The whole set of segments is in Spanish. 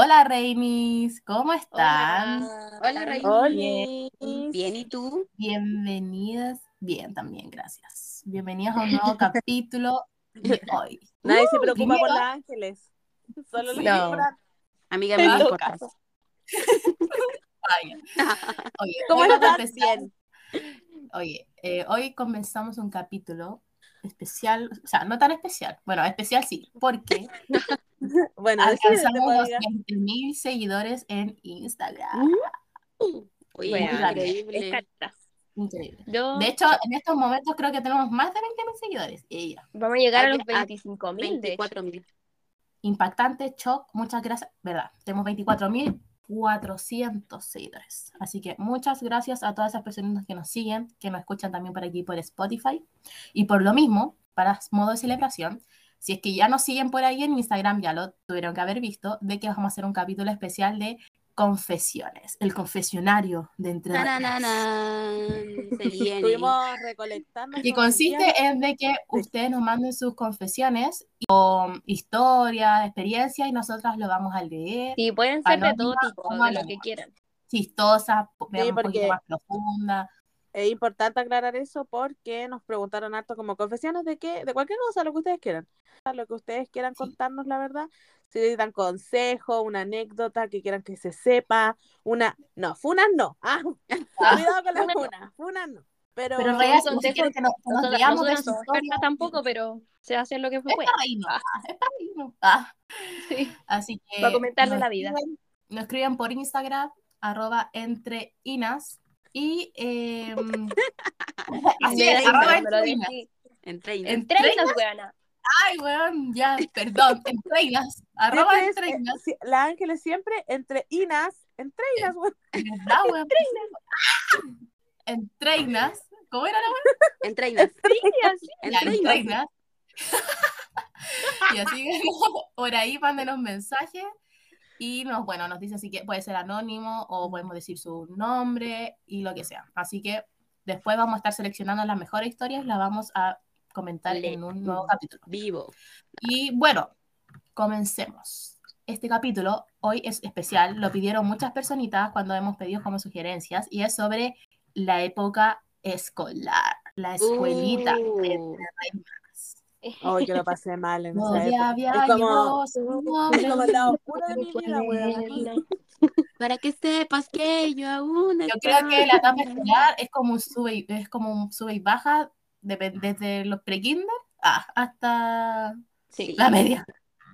Hola, Reinis, ¿cómo están? Hola, Hola Reinis. Hola. Bien, ¿y tú? Bienvenidas. Bien, también, gracias. Bienvenidos a un nuevo capítulo de hoy. Nadie se Uh, preocupa primero- por los ángeles. Solo los No. Amiga, me todo importa. Oye, ¿Cómo estás? Bien. Oye, eh, hoy comenzamos un capítulo especial, o sea, no tan especial. Bueno, especial sí, porque Bueno, decídete, alcanzamos los amiga. 20.000 seguidores en Instagram. Oye, Muy grande. increíble. Increíble. Yo, De hecho, en estos momentos creo que tenemos más de 20.000 seguidores. Ella. vamos a llegar a los a 25 mil, de hecho. 24 mil. Impactante, shock, muchas gracias. Verdad, tenemos 24.400 seguidores. Así que muchas gracias a todas esas personas que nos siguen, que nos escuchan también por aquí por Spotify. Y por lo mismo, para modo de celebración, si es que ya nos siguen por ahí en Instagram, ya lo tuvieron que haber visto, de que vamos a hacer un capítulo especial de confesiones, el confesionario de entre. Estuvimos recolectando. día. consiste en de que ustedes nos manden sus confesiones con historias, experiencias y nosotras lo vamos a leer, Sí, pueden ser de todo tipo, o de lo que quieran. chistosas, un porque- poquito más profunda. Es importante aclarar eso porque nos preguntaron harto como confesiones de qué, de cualquier cosa, lo que ustedes quieran. Lo que ustedes quieran Sí. contarnos, la verdad. Si necesitan consejo, una anécdota que quieran que se sepa, una. No, funas no. Ah, cuidado con las funas no. funas. Funas no. Pero, Pero realidad, son que nos, nos leamos de no tampoco, pero se hace lo que fue. es para reírnos, ah, es para reírnos. Ah, Sí, Así que la vida. escriben- Nos escriben por Instagram, arroba entre inas. Y eh, así es, da arroba risa cuando lo entre inas. decís. Entre y- Entre Entre inas, las weonas. ay, weón, ya, perdón, entre inas, arroba es, entre eh, la Ángeles siempre entre inas, entre inas, güey. ¿Verdad, weón? Entre inas. ¿Cómo era la Entre inas. Sí, así. Ya, Entre entre inas. inas. y así que por ahí mándenos mensajes y nos, bueno, nos dice así que puede ser anónimo o podemos decir su nombre y lo que sea. Así que después vamos a estar seleccionando las mejores historias, las vamos a comentar Le- en un nuevo capítulo. Vivo. Y bueno, comencemos. Este capítulo hoy es especial, lo pidieron muchas personitas cuando hemos pedido como sugerencias y es sobre la época escolar, la escuelita. Uh. Ay, que lo pasé mal en esa Donde época. había Es como, su es como de mi vida, weón. Para que sepas que yo aún Yo creo que la etapa escolar es como un sube y, es como un sube y baja depe- desde los pre-kinder ah, hasta Sí. la media.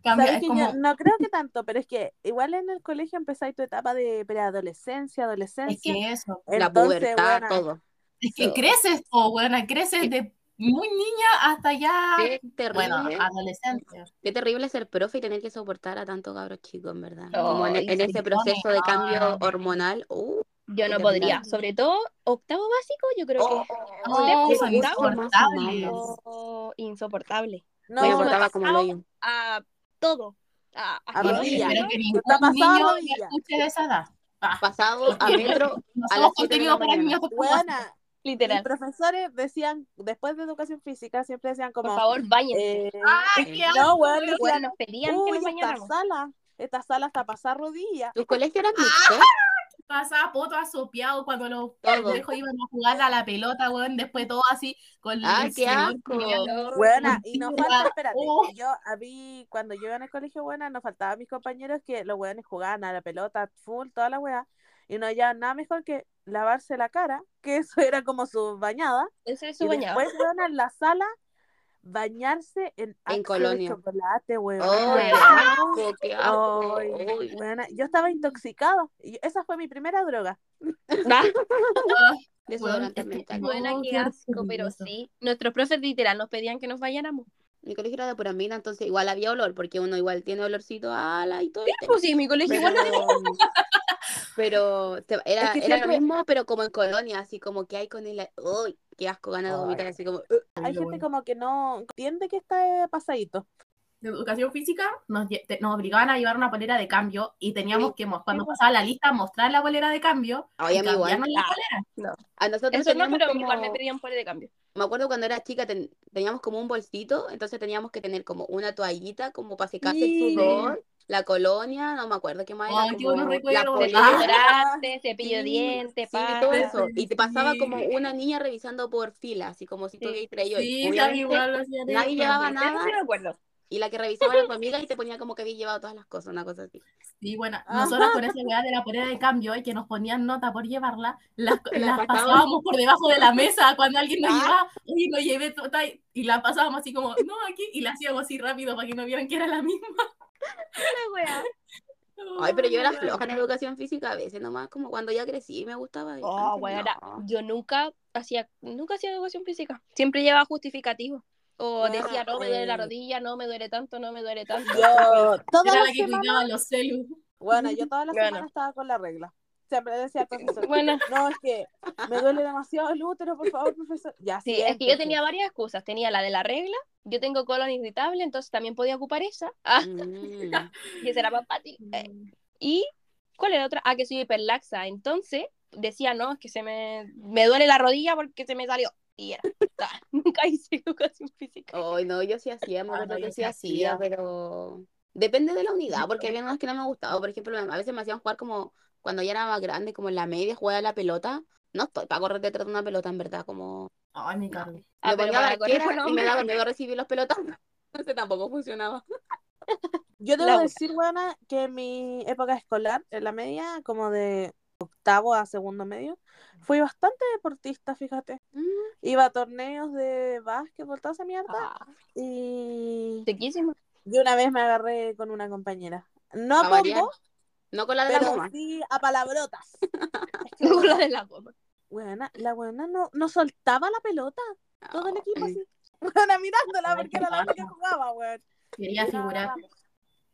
Cambia, ¿Sabes es que como, yo no creo que tanto, pero es que igual en el colegio empezáis tu etapa de preadolescencia, es adolescencia. que eso, La pubertad, todo. es que So- creces, o buena, creces de muy niña hasta ya, Qué terrible. bueno, adolescencia. Qué terrible ser profe y tener que soportar a tanto cabros chicos, en verdad. Oh, Como en, en sí. ese proceso de cambio hormonal. Uh, Yo no podría. terrible. Sobre todo, octavo básico, yo creo que Después son de octavo, insoportables. oh, insoportable. no, me Bueno, portaba como lo. A todo. A, a A rodilla. espero que ningún Está pasado a niño escuche de esa edad. Ah, Pasado a metro a las siete de la contenido para mañana. Literal. profesores decían, después de educación física, siempre decían Por como, favor, váyanse. eh, ¡Ay, qué no, Bueno, decían, nos pedían que nos esta bañáramos. sala, esta sala está pasada rodilla. ¿Tu colegio era Ah, mixto? pasaba poto asopeado cuando los viejos iban a jugar a la pelota, weón, después todo así con Ay, el qué asco. que- Buena, y nos falta, espérate, Oh. yo a mí, cuando yo iba en el colegio, buena, nos faltaban mis compañeros que los weones jugaban a la pelota, full, toda la weá, y no hallaban nada mejor que lavarse la cara, que eso era como su bañada, Ese es y su bañado. después, weón, en la sala, bañarse en, de colonia. chocolate, weón. ¡Oh, Ah. yo estaba intoxicado, y esa fue mi primera droga. Ah, Desodorante Bueno, mental. Buena, Oh, qué qué asco, pero sí. Nuestros profes literal nos pedían que nos bañáramos. Mi colegio era de pura mina, entonces igual había olor, porque uno igual tiene olorcito a ala y todo. Pues sí, mi colegio Pero, igual. Pero te- era, Es que era lo mismo, pero como en colonia, así como que hay con el... ¡Uy! ¡Qué asco! Ganas de vomitar, así como... "Ugh". hay gente como que no entiende que está pasadito. de educación física nos, te- nos obligaban a llevar una polera de cambio y teníamos que, mo- cuando pasaba la lista, mostrar la polera de cambio Ay, y a mí igual. la Ah. polera. A nosotros Eso no, teníamos pero como- igual me pedían por de cambio. Me acuerdo cuando era chica ten- teníamos como un bolsito, entonces teníamos que tener como una toallita como para secarse Sí. el sudor la colonia, no me acuerdo qué más era. Ay, como la recuerdos. polera, Desodorante, cepillo de sí, dientes, sí, todo eso. Y te pasaba Sí. como una niña revisando por fila, así como si hubieras traído. y Sí, igual nadie ellos. llevaba Eso nada sí me acuerdo. y la que revisaba era tu amiga y te ponía como que había llevado todas las cosas, una cosa así. Sí, bueno, Ajá. nosotras con esa weá de la polera de cambio y que nos ponían nota por llevarla, las, la las pasábamos. por debajo de la mesa cuando alguien nos Ah. llevaba, oye, no llevé tota", y la pasábamos así como, no, aquí, y la hacíamos así rápido para que no vieran que era la misma. La wea. Ay, pero yo era floja en educación física a veces, nomás como cuando ya crecí y me gustaba. Oh, antes weona, no. yo nunca hacía, nunca hacía educación física. Siempre llevaba justificativo. O decía, no, me duele la eh, rodilla, no, me duele tanto, no me duele tanto. Yo toda Era la la que semana, cuidaba los bueno, yo toda la Bueno. semana estaba con la regla. Siempre decía al profesor, Bueno, no, es que me duele demasiado el útero, por favor, profesor. Ya, sí, es que yo tenía varias excusas. Tenía la de la regla, yo tengo colon irritable, entonces también podía ocupar esa. Ah, Mm. y esa era más fácil. Eh, Y, ¿cuál era otra? Ah, que soy hiperlaxa. Entonces, decía, no, es que se me, me duele la rodilla porque se me salió. Y era. Ah, Nunca hice educación física. Ay, no, yo sí hacía, me Ah, acuerdo no, yo que sí sí hacía, hacía. pero depende de la unidad, porque había unas que no me gustaban. Por ejemplo, a veces me hacían jugar como cuando ya era más grande, como en la media, jugaba la pelota. No estoy para correr detrás de una pelota, en verdad, como Ay, mi. Ah, pero para correr barquera con y me daba miedo recibir los pelotas. Entonces tampoco funcionaba. Yo debo decir, buena, que en mi época escolar, en la media, como de octavo a segundo medio, fui bastante deportista, fíjate. Mm, Iba a torneos de básquetbol, toda esa mierda. Ah, Y sequísimo. yo una vez me agarré con una compañera. No A No con la de la goma. sí a palabrotas. Que, Luego la buena, de la goma. buena, la buena no, no soltaba la pelota. Todo el equipo así. Buena, mirándola Ay, porque era la única que jugaba, weón. Quería figurar.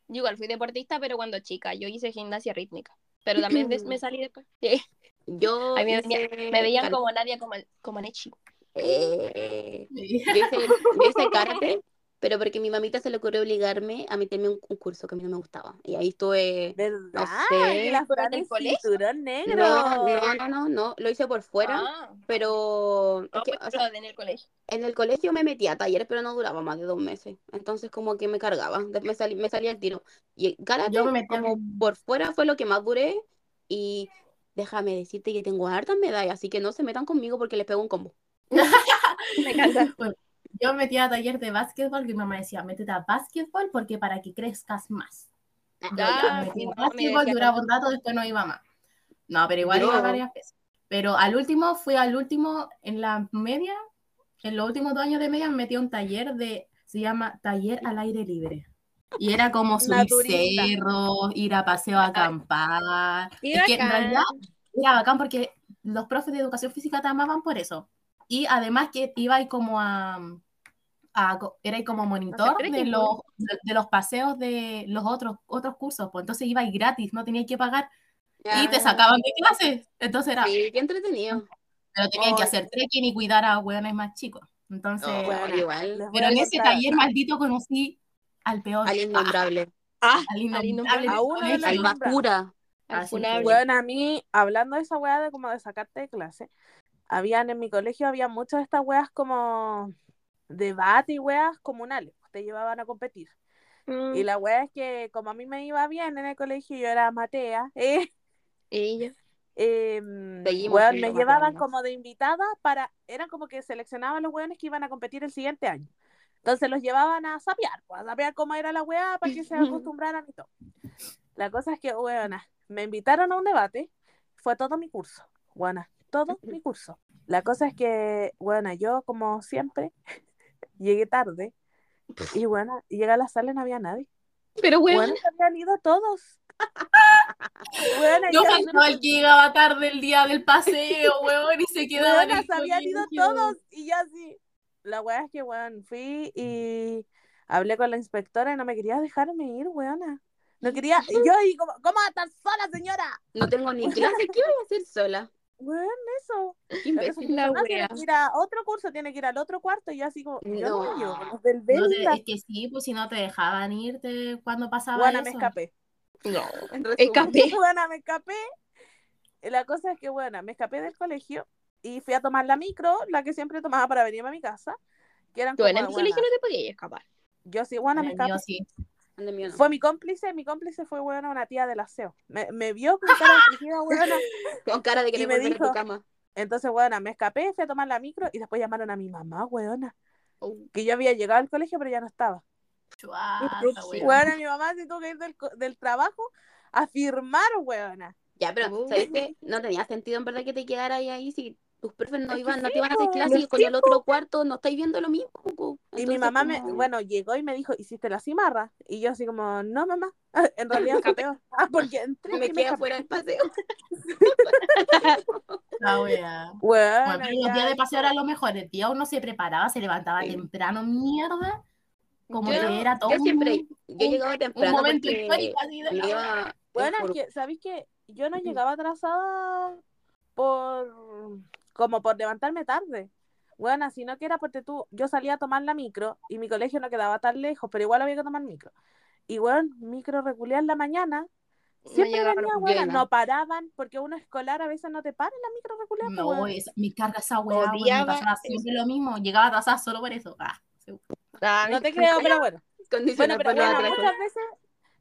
Yo igual fui deportista, pero cuando chica. Yo hice gimnasia rítmica. Pero también me salí después. Sí. Yo me, hice me veían como Nadia como, como Nechi. Eh, yo hice, yo hice karate, pero porque a mi mamita se le ocurrió obligarme a meterme un, un curso que a mí no me gustaba. Y ahí estuve ¿Verdad? sé. Y la ¿Pero Fran en el cinturón negro. No, no, no, no, no, lo hice por fuera, Ah, pero es no, que, pues, o sea, en el colegio. en el colegio me metía a talleres, pero no duraba más de dos meses. Entonces como que me cargaba, me, salí, me salía el tiro. Y karate, Yo me metí como en- por fuera fue lo que más duré. Y déjame decirte que tengo hartas medallas, así que no se metan conmigo porque les pego un combo. Me encanta. Yo me metí a taller de básquetbol, que mi mamá decía, métete a básquetbol porque para que crezcas más. Yo ya Ah, me metí mi a mamá me básquetbol, duraba un rato, después no iba más. No, pero igual Yo- iba varias veces. Pero al último, fui al último, en la media, en los últimos dos años de media me metí a un taller de, se llama Taller al Aire Libre. Y era como subir cerros, ir a paseo a acampar. Qué Es que en realidad era bacán porque los profes de educación física te amaban por eso. Y además que iba ahí como a, a era como monitor de los, de, de los paseos de los otros, otros cursos. Pues entonces iba gratis, no tenías que pagar y te Ah, sacaban de clases. Entonces era, Sí, qué entretenido. pero tenían que Ay. hacer trekking y cuidar a hueones más chicos. Entonces, Oh, Bueno, igual. pero en ese taller maldito conocí al peor, Al innombrable. Ah, al al innombrable A de colegio. Al basura. al que- Bueno, a mí, hablando de esa weá de como de sacarte de clase, habían en mi colegio, había muchas de estas weas como debate y weas comunales, te llevaban a competir. Mm, Y la wea es que como a mí me iba bien en el colegio, yo era Matea, eh, y yo. em, weón, me llevaban como de invitada para, eran como que seleccionaban los weones que iban a competir el siguiente año. Entonces los llevaban a sapear, pues, a sapear cómo era la weá para que se acostumbraran y todo. La cosa es que, weona, me invitaron a un debate, fue todo mi curso, weona, todo mi curso. La cosa es que, weona, yo como siempre llegué tarde y, weona, llegué a la sala y no había nadie. Pero, se habían ido todos. Yo ya- faltaba el que llegaba tarde el día del paseo, weón, y se quedaba en se habían ido todos y ya así. La weá es que, weón, fui y hablé con la inspectora y no me quería dejarme ir, weona. No quería, y yo ahí como, ¿cómo a estar sola, señora? No tengo ni clase. ¿Qué voy a hacer sola? Weón, eso. Imbécil. La no, tiene wea. que ir a otro curso, tiene que ir al otro cuarto y yo así como, yo no, No. me con los del No te- es que sí, pues si no te dejaban irte cuando pasaba me eso. escapé. no. En resumen. Escapé. Weona, me escapé. La cosa es que, bueno, me escapé del colegio y fui a tomar la micro, la que siempre tomaba para venirme a mi casa. Que eran Tú como, en el weona, colegio no te podías escapar. Yo sí, bueno, En me escapé. sí. No. Fue mi cómplice, mi cómplice fue, weona, una tía del aseo. Me, me vio con cara afligida, weona. Con cara de Y querer me volver a dijo- tu cama. Entonces, weona, me escapé, fui a tomar la micro y después llamaron a mi mamá, weona. Oh. Que yo había llegado al colegio, pero ya no estaba. Weón. Weona, mi mamá se tuvo que ir del, del trabajo a firmar, weona. Ya, pero. ¿sabes qué? No tenía sentido en verdad que te quedaras ahí, ahí si tus profes no iban, no te iban a hacer clases y los con el otro cuarto no estáis viendo lo mismo. Y mi mamá, me, bueno, llegó y me dijo, ¿hiciste la cimarra? Y yo así como, no, mamá, en realidad peor. Ah, porque entré me y quedé fuera del paseo. La wea. Weona, Bueno, pero los ya. días de paseo eran lo mejor. El día uno se preparaba, se levantaba Sí. temprano, mierda. Como Yo- que era todo Yo un- siempre, yo un- llegaba un temprano momento histórico así de me Bueno, es que, ¿sabéis que Yo no llegaba atrasada por, como por levantarme tarde. Bueno, sino que era porque tú, yo salía a tomar la micro y mi colegio no quedaba tan lejos, pero igual había que tomar micro. Y bueno, micro regular en la mañana, siempre llegaba venía, bueno, llena. no paraban, porque uno escolar a veces no te para en la micro regular. pues, No, weón. es- me carga esa weá, siempre lo mismo. Llegaba atrasada solo por eso. Ah, seguro. Ah, No te creo, pero bueno. Bueno, pero no bueno, muchas veces,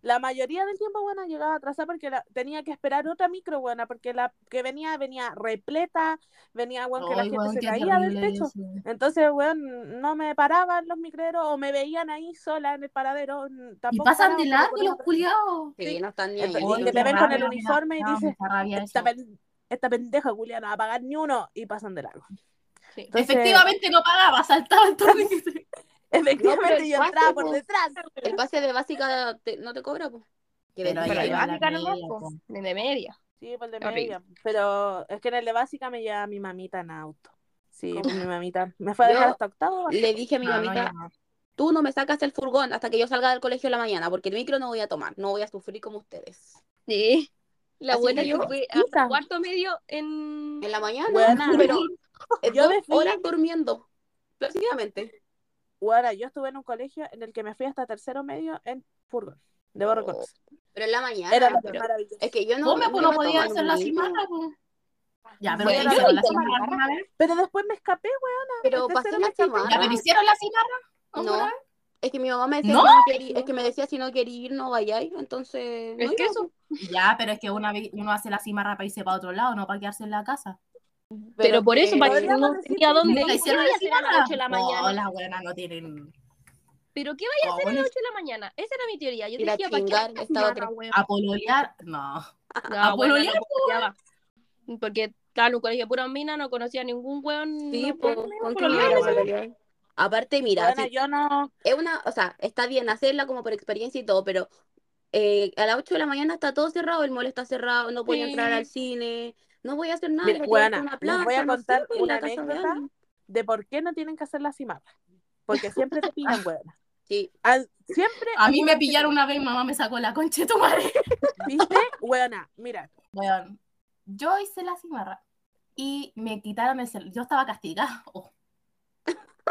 la mayoría del tiempo, bueno, llegaba atrasada porque la- tenía que esperar otra micro, buena, porque la que venía, venía repleta, venía, bueno, que la gente se caía del techo. eso. Entonces, weón, no me paraban los micreros o me veían ahí sola en el paradero. n- Y Tampoco pasan paraban de largo los culiados. Sí, no están ni ahí. Entonces, y que te ven con el uniforme y dices, esta, pen- esta pendeja Julia no va a pagar ni uno y pasan de largo. Sí. Entonces, Efectivamente no pagaba, saltaba el. efectivamente el yo pase, entraba por po. detrás. El pase de básica te- no te cobra, pues. Pero Pero ahí de básica po, po. de media. Sí, por el de Horrible. media. Pero es que en el de básica me lleva mi mamita en auto. Sí, ¿Cómo? pues mi mamita. Me fue a dejar hasta octavo. básico. Le dije a mi No, no, mamita, no. tú no me sacas el furgón hasta que yo salga del colegio en la mañana, porque el micro no voy a tomar, no voy a sufrir como ustedes. Sí. La Así buena yo fui a cuarto medio en... En la mañana, Buena. pero Yo dos me fui- horas durmiendo, placidamente. Bueno, yo estuve en un colegio en el que me fui hasta tercero medio en furgón. Debo Oh, reconocer. Pero en la mañana, Era pero- maravilloso. es que yo no, Come, pues yo no podía hacer la pues. Ya, pero Bueno, ¿te hicieron la cimarra? Pero después me escapé, weona. Pero pasé la me cimarra. Ya, pero ¿hicieron la cimarra? No, vez? es que mi mamá me decía, ¿No? si no querí- es que me decía si no quería ir, no vayáis, entonces... no Es que iba, eso. Ya, pero es que una vez uno hace la cimarra para irse para otro lado, no para quedarse en la casa. Pero por eso, para que decir tenía dónde sí, ir. ¿Qué hicieron vaya a la hacer a las cimarra? 8 de la No, mañana? las buenas no tienen. ¿Pero qué vaya a hacer a las Jóvenes. 8 de la mañana? Esa era mi teoría. Yo decía, ¿para qué? A pololear, no. No, a pololear, no pololeaba. Porque estaba en un colegio puro mina, no conocía a ningún weón. Sí, no, pues, no con. Aparte, mira, yo no. es una, o sea, está bien hacerla como por experiencia y todo, pero eh, a las 8 de la mañana está todo cerrado, el mall está cerrado, no voy a entrar Sí. al cine, no voy a hacer nada, Mira, voy a ir a weona, una les voy a no contar sé, una de anécdota. de por qué no tienen que hacer la cimarra. Porque siempre te pillan, weona. Sí, Al- siempre. A mí me pillaron una vez, mamá me sacó la concha de tu madre. ¿Viste? Weona, mira. Weón, yo hice la cimarra y me quitaron el celular. Yo estaba castigada.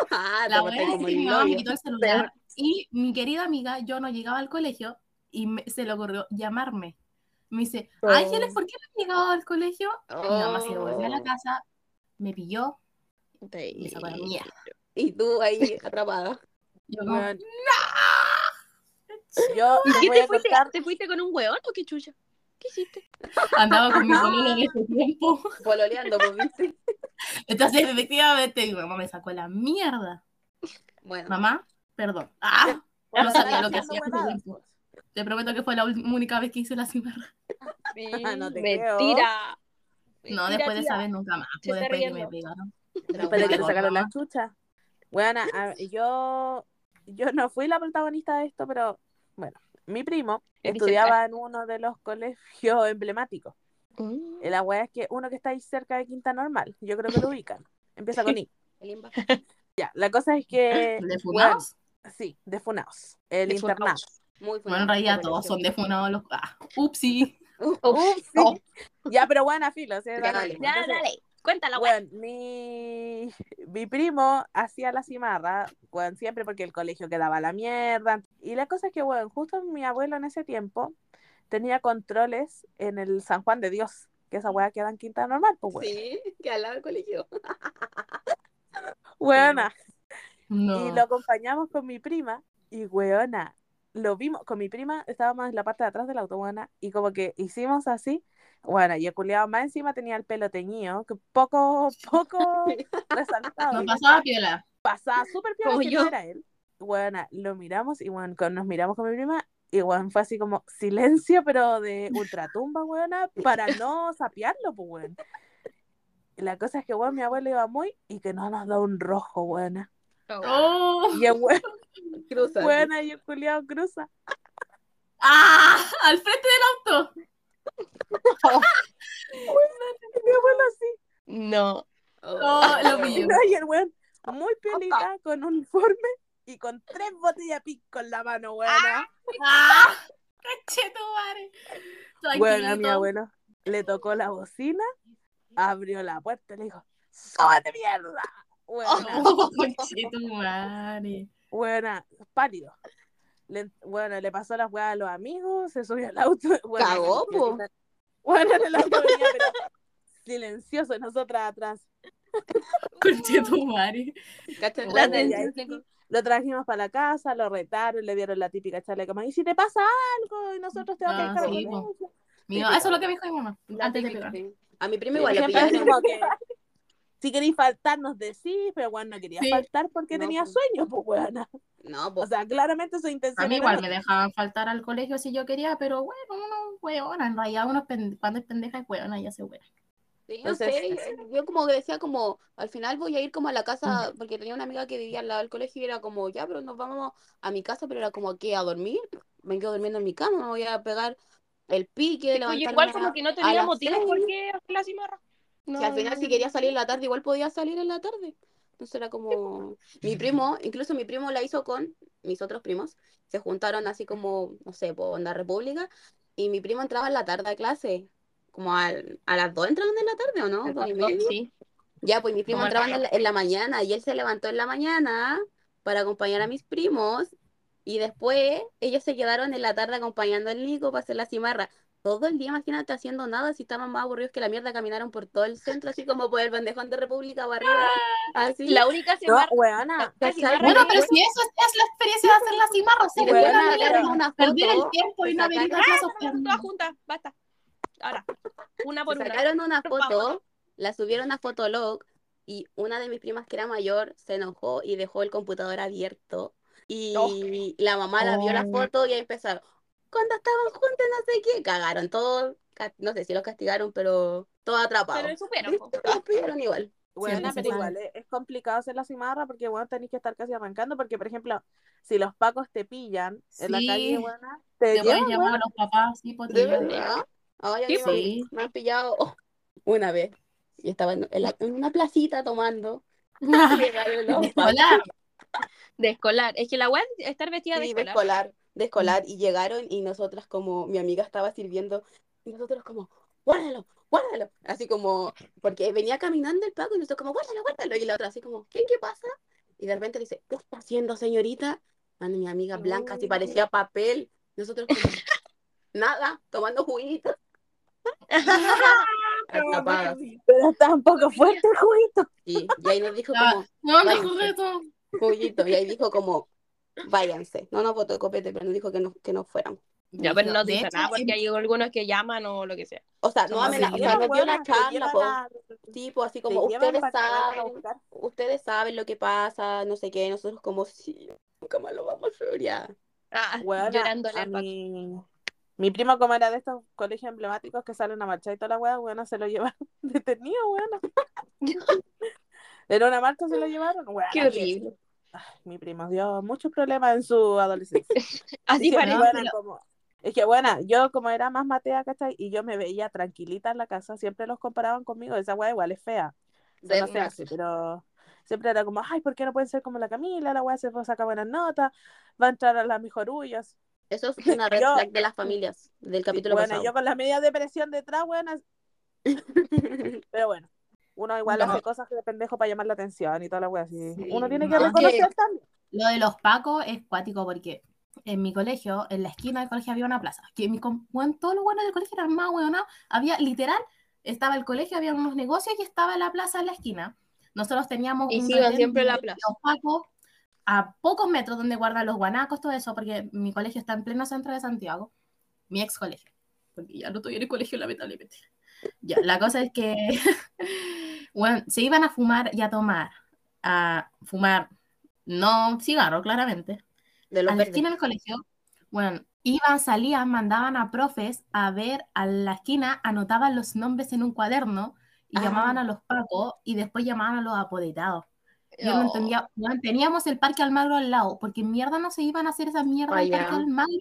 Oh, ah, te La es como que mi mamá me quitó el celular y mi querida amiga, yo no llegaba al colegio y me- se le ocurrió llamarme. Me dice, Ángeles, ¿por qué no has llegado al colegio? Mi mamá se volvió a la Oh, casa, me pilló Sí. y me sacó la mía. Y tú ahí atrapada. Yo como, weón. Yo ¿Y qué te fuiste? contar. ¿Te fuiste con un weón o qué chucha? ¿Qué hiciste? andaba con mi pololo de ese tiempo. Pololeando, pues, ¿viste? Entonces, efectivamente, mi mamá me sacó la mierda. Bueno, Mamá, perdón. ¡Ah! No sabía lo que hacía Te prometo que fue la única vez que hice la cimarra. no te creo. Mentira. No, Mentira, después de vez nunca más. Fue después que me riendo. pegaron. Después de que te sacaron no. la chucha. Bueno, a- yo, yo no fui la protagonista de esto, pero bueno, mi primo Es estudiaba en uno de los colegios emblemáticos. Mm. La weá es que uno que está ahí cerca de Quinta Normal, yo creo que lo ubican. Empieza con I. el imba. Ya, la cosa es que. ¿De funados? bueno, sí, de Funaos. El De internado. Funaos. Muy Bueno, en realidad todos son de funados los. Ah, upsi. Uf, Ups, sí. Ya, pero buena filo. ¿sí? Ya, Dale. dale. Ya, Entonces, dale. Cuéntala, weón. Bueno, mi, mi primo hacía la cimarra, bueno, siempre porque el colegio quedaba a la mierda. Y la cosa es que, bueno, justo mi abuelo en ese tiempo tenía controles en el San Juan de Dios, que esa weá queda en Quinta Normal, pues, weón. Sí, que al lado del colegio. Weona. No. Y lo acompañamos con mi prima, y weona, lo vimos, con mi prima estábamos en la parte de atrás del auto, buena, y como que hicimos así, bueno, y el culiado más encima tenía el pelo teñido, que poco, poco resaltado. No pasaba piola. pasaba súper bien Como que yo. no era él. Bueno, lo miramos y bueno, nos miramos con mi prima y bueno, fue así como silencio, pero de ultratumba, buena, para no sapearlo, pues bueno. La cosa es que, bueno, mi abuelo iba muy y que no nos da un rojo, buena. Oh. Y el bueno, Cruza. buena y el culiado cruza. ¡Ah! Al frente del auto. Abuelo así. No. Oh, lo pilló. Y el weón, muy piolita, con uniforme y con tres botellas pico en la mano, buena. ¡Ah! ¡Cachetumare! Bueno, a mi abuelo le tocó la bocina, abrió la puerta y le dijo, ¡Sóbate mierda! Buena, Oh, buena, pálido. Le, bueno, le pasó las weas a los amigos, se subió al auto. Bueno, Cagó, po. Bueno, en el auto venía, pero silencioso, nosotras atrás. Conchetumare. Bueno. Lo trajimos para la casa, lo retaron, le dieron la típica charla como, ¿y si te pasa algo? Y nosotros te vamos a Ah, dejar sí, con po. ella". Mi mamá- eso es lo que me dijo mi mamá. La Antes de pegar. A mi primo igual le pillaron. como que, si queréis faltar, nos decís, pero bueno, no quería Sí. faltar porque No, tenía pues. sueño, pues buena. No, O pues. sea, claramente su intención A mí igual no- me dejaban faltar al colegio si yo quería, pero bueno, uno hueona. En realidad, uno cuando es pendeja es hueona, ya se hueona. Sí, no Entonces, sé, yo como que decía como, al final voy a ir como a la casa, porque tenía una amiga que vivía al lado del colegio y era como, ya, pero nos vamos a mi casa, pero era como, ¿qué? ¿A dormir? Me quedo durmiendo en mi cama, me voy a pegar el pique, Oye, levantarme igual a- como que no tenía las motivo seis. por qué hacer la cimarra. No, Que al final si quería salir en la tarde, igual podía salir en la tarde. Entonces era como, mi primo, incluso mi primo la hizo con mis otros primos, se juntaron así como, no sé, por la República, y mi primo entraba en la tarde a clase, como al- a las dos entraban en la tarde, ¿o no? Dos y media. Sí. Ya, pues mis primos entraban en la, en la mañana y él se levantó en la mañana para acompañar a mis primos y después ellos se quedaron en la tarde acompañando al Nico para hacer la cimarra. Todo el día, imagínate, haciendo nada, si estaban más aburridos que la mierda, caminaron por todo el centro, así como por el bandejón de República para arriba, así. La única No, cimarra. la cimarra Bueno, pero si eso es, es la experiencia de hacer la cimarra, la sacaron una perder el foto, tiempo y se no clases. Todas juntas, basta. Ahora, una por se una. sacaron una foto, la subieron a Fotolog y una de mis primas que era mayor se enojó y dejó el computador abierto y Oh. la mamá la vio la Oh. foto y ahí empezaron, cuando estaban juntos no sé qué, cagaron todos, no sé si los castigaron, pero todos atrapados. Pero supieron. Todos pidieron igual. Sí, pero sí, igual es, es complicado hacer la cimarra porque, bueno, tenés que estar casi arrancando porque, por ejemplo, si los pacos te pillan en la calle, weona, te Te pueden llevan, llamar a los papás, sí, pues te ¿De verdad? Ay, a Sí, Sí. me han pillado una vez y estaba en, la- en una placita tomando. Los Hola. De escolar. Es que la web es estar vestida de Sí, de escolar. Escolar, de escolar, y llegaron y nosotras como, mi amiga estaba sirviendo, y nosotros como, guárdalo, guárdalo, así como, porque venía caminando el Paco y nosotros como, guárdalo, guárdalo, y la otra así como, ¿qué, qué pasa? Y de repente dice, ¿qué está haciendo, señorita? Mano, mi amiga blanca, así parecía papel, nosotros como, nada, tomando juguitos, pero está un poco fuerte el juguito. y, y ahí nos dijo como, No, no, jugueto. juguito, y ahí dijo como, váyanse, no nos botó el copete, pero nos dijo que no, que no fuéramos. Ya, pero no De dice nada porque hay algunos que llaman o lo que sea. O sea, no o sea, nos dio una charla, llevan po. a- tipo así como ustedes saben, ustedes saben lo que pasa, no sé qué, nosotros como sí, nunca más lo vamos a ya. Ah, Weona, llorándole a al Paco. mi, mi primo, como era de estos colegios emblemáticos que salen a marchar y toda la weá, bueno, se lo llevaron detenido, weona. Era una marcha, se lo llevaron, Qué horrible. Ay, mi primo dio muchos problemas en su adolescencia. Así parece. buena, pero- como- Es que bueno, yo como era más matea, ¿cachai? Y yo me veía tranquilita en la casa, siempre los comparaban conmigo, esa weá igual es fea. Eso De no se hace, pero siempre era como, ay, ¿por qué no pueden ser como la Camila? La weá se saca buenas notas, va a entrar a la mejor huyas. Eso es una red flag de las familias del capítulo bueno, pasado. yo con la media depresión detrás, buenas, pero bueno, uno igual No. hace cosas de pendejo para llamar la atención y toda la weá así. Sí, Uno tiene que reconocer que- también. Lo de los pacos es cuático porque en mi colegio, en la esquina del colegio había una plaza. Que mi com- weón, todos los buenos del colegio eran más weonados. Había literal, estaba el colegio, había unos negocios y estaba la plaza en la esquina. Nosotros teníamos Y un retén siempre la de plaza. Los pacos a pocos metros donde guardan los guanacos, todo eso, porque mi colegio está en pleno centro de Santiago, mi ex colegio, porque ya no estoy en el colegio lamentablemente. Ya, la cosa es que, bueno, se iban a fumar y a tomar, a fumar, no cigarro, claramente, De los esquina del colegio, bueno, iban, salían, mandaban a profes a ver a la esquina, anotaban los nombres en un cuaderno y Ah. llamaban a los pacos y después llamaban a los apoderados. Yo no No. entendía, weón, teníamos el Parque Almagro al lado, porque mierda no se iban a hacer esa mierda del. Parque Almagro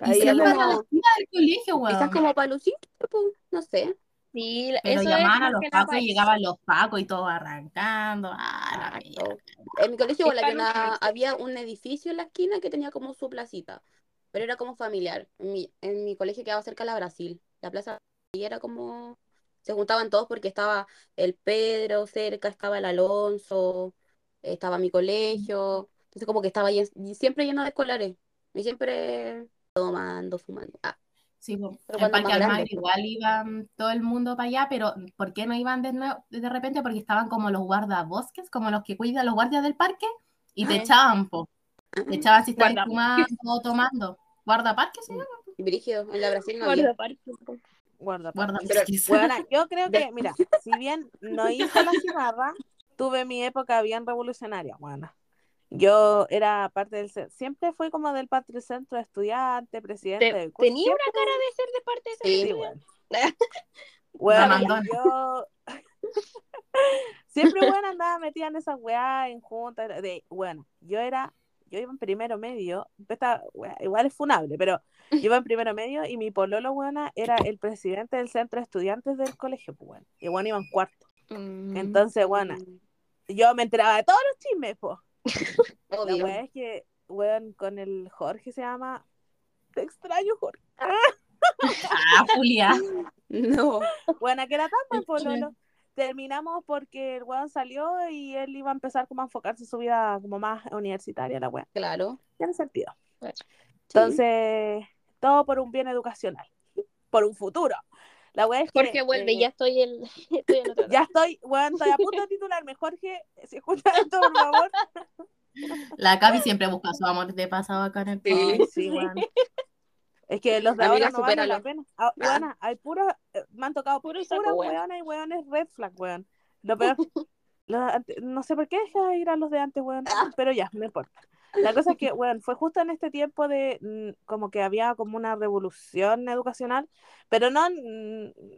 y Ahí se iban como- a la esquina del colegio, weón. Quizás como para lucir, pues, no sé. Sí, Pero eso es llamaban a los pacos y llegaban los pacos y todos arrancando. Ah, la mierda. no. En mi colegio igual había, una- un edificio en la esquina que tenía como su placita, pero era como familiar. En mi, en mi colegio quedaba cerca de la Brasil. La plaza y era como... Se juntaban todos porque estaba el Pedro cerca, estaba el Alonso, estaba mi colegio. Entonces como que estaba llen- y siempre lleno de escolares. Y siempre tomando, fumando. Ah, Sí. Pero el Parque Almagro igual iban todo el mundo para allá, pero ¿por qué no iban de, nuevo- de repente? Porque estaban como los guardabosques, como los que cuidan los guardias del parque, y te echaban, po. Te echaban si estabas fumando o tomando. ¿Guardaparques se llama? y brígido, en la Brasil no había. Guardaparques. Guarda. Guardaparques. Bueno, yo creo que, mira, si bien no hice la cimarra, tuve mi época bien revolucionaria, bueno. Yo era parte del, siempre fui como del patrio centro de estudiante, presidente Te- del Tenía una cara de ser de parte de ese Sí, bueno. Bueno, yo siempre bueno andaba metida en esas weas, en juntas, de, bueno, yo era, yo iba en primero medio, esta wea igual es funable, pero yo iba en primero medio y mi pololo buena era el presidente del centro de estudiantes del colegio, pues bueno, y bueno iba en cuarto. Mm. Entonces, bueno, yo me enteraba de todos los chismes, La wea es que, weón, con el Jorge se llama, te extraño, Jorge. Ah, Julia. No. Bueno, que era tan buen pololo. Terminamos porque el weón salió y él iba a empezar como a enfocarse en su vida como más universitaria, la weón. Claro. Tiene sentido. Sí. Entonces, todo por un bien educacional, por un futuro. La weón es que, Jorge vuelve, eh, ya estoy en, estoy en otro Ya estoy, weón, estoy a punto de titularme. Jorge, si escuchas esto, por favor. La Cavi siempre busca su amor de pasado acá en el Sí. sí, weón. Es que los de Amiga, ahora no valen la pena. Ah, weona, hay puros, eh, me han tocado Puro puras weonas y weones red flag, weón. Lo peor, ante- no sé por qué dejé de ir a los de antes, weón, Ah. pero ya, no importa. La cosa es que, weón, fue justo en este tiempo de, mm, como que había como una revolución educacional, pero no,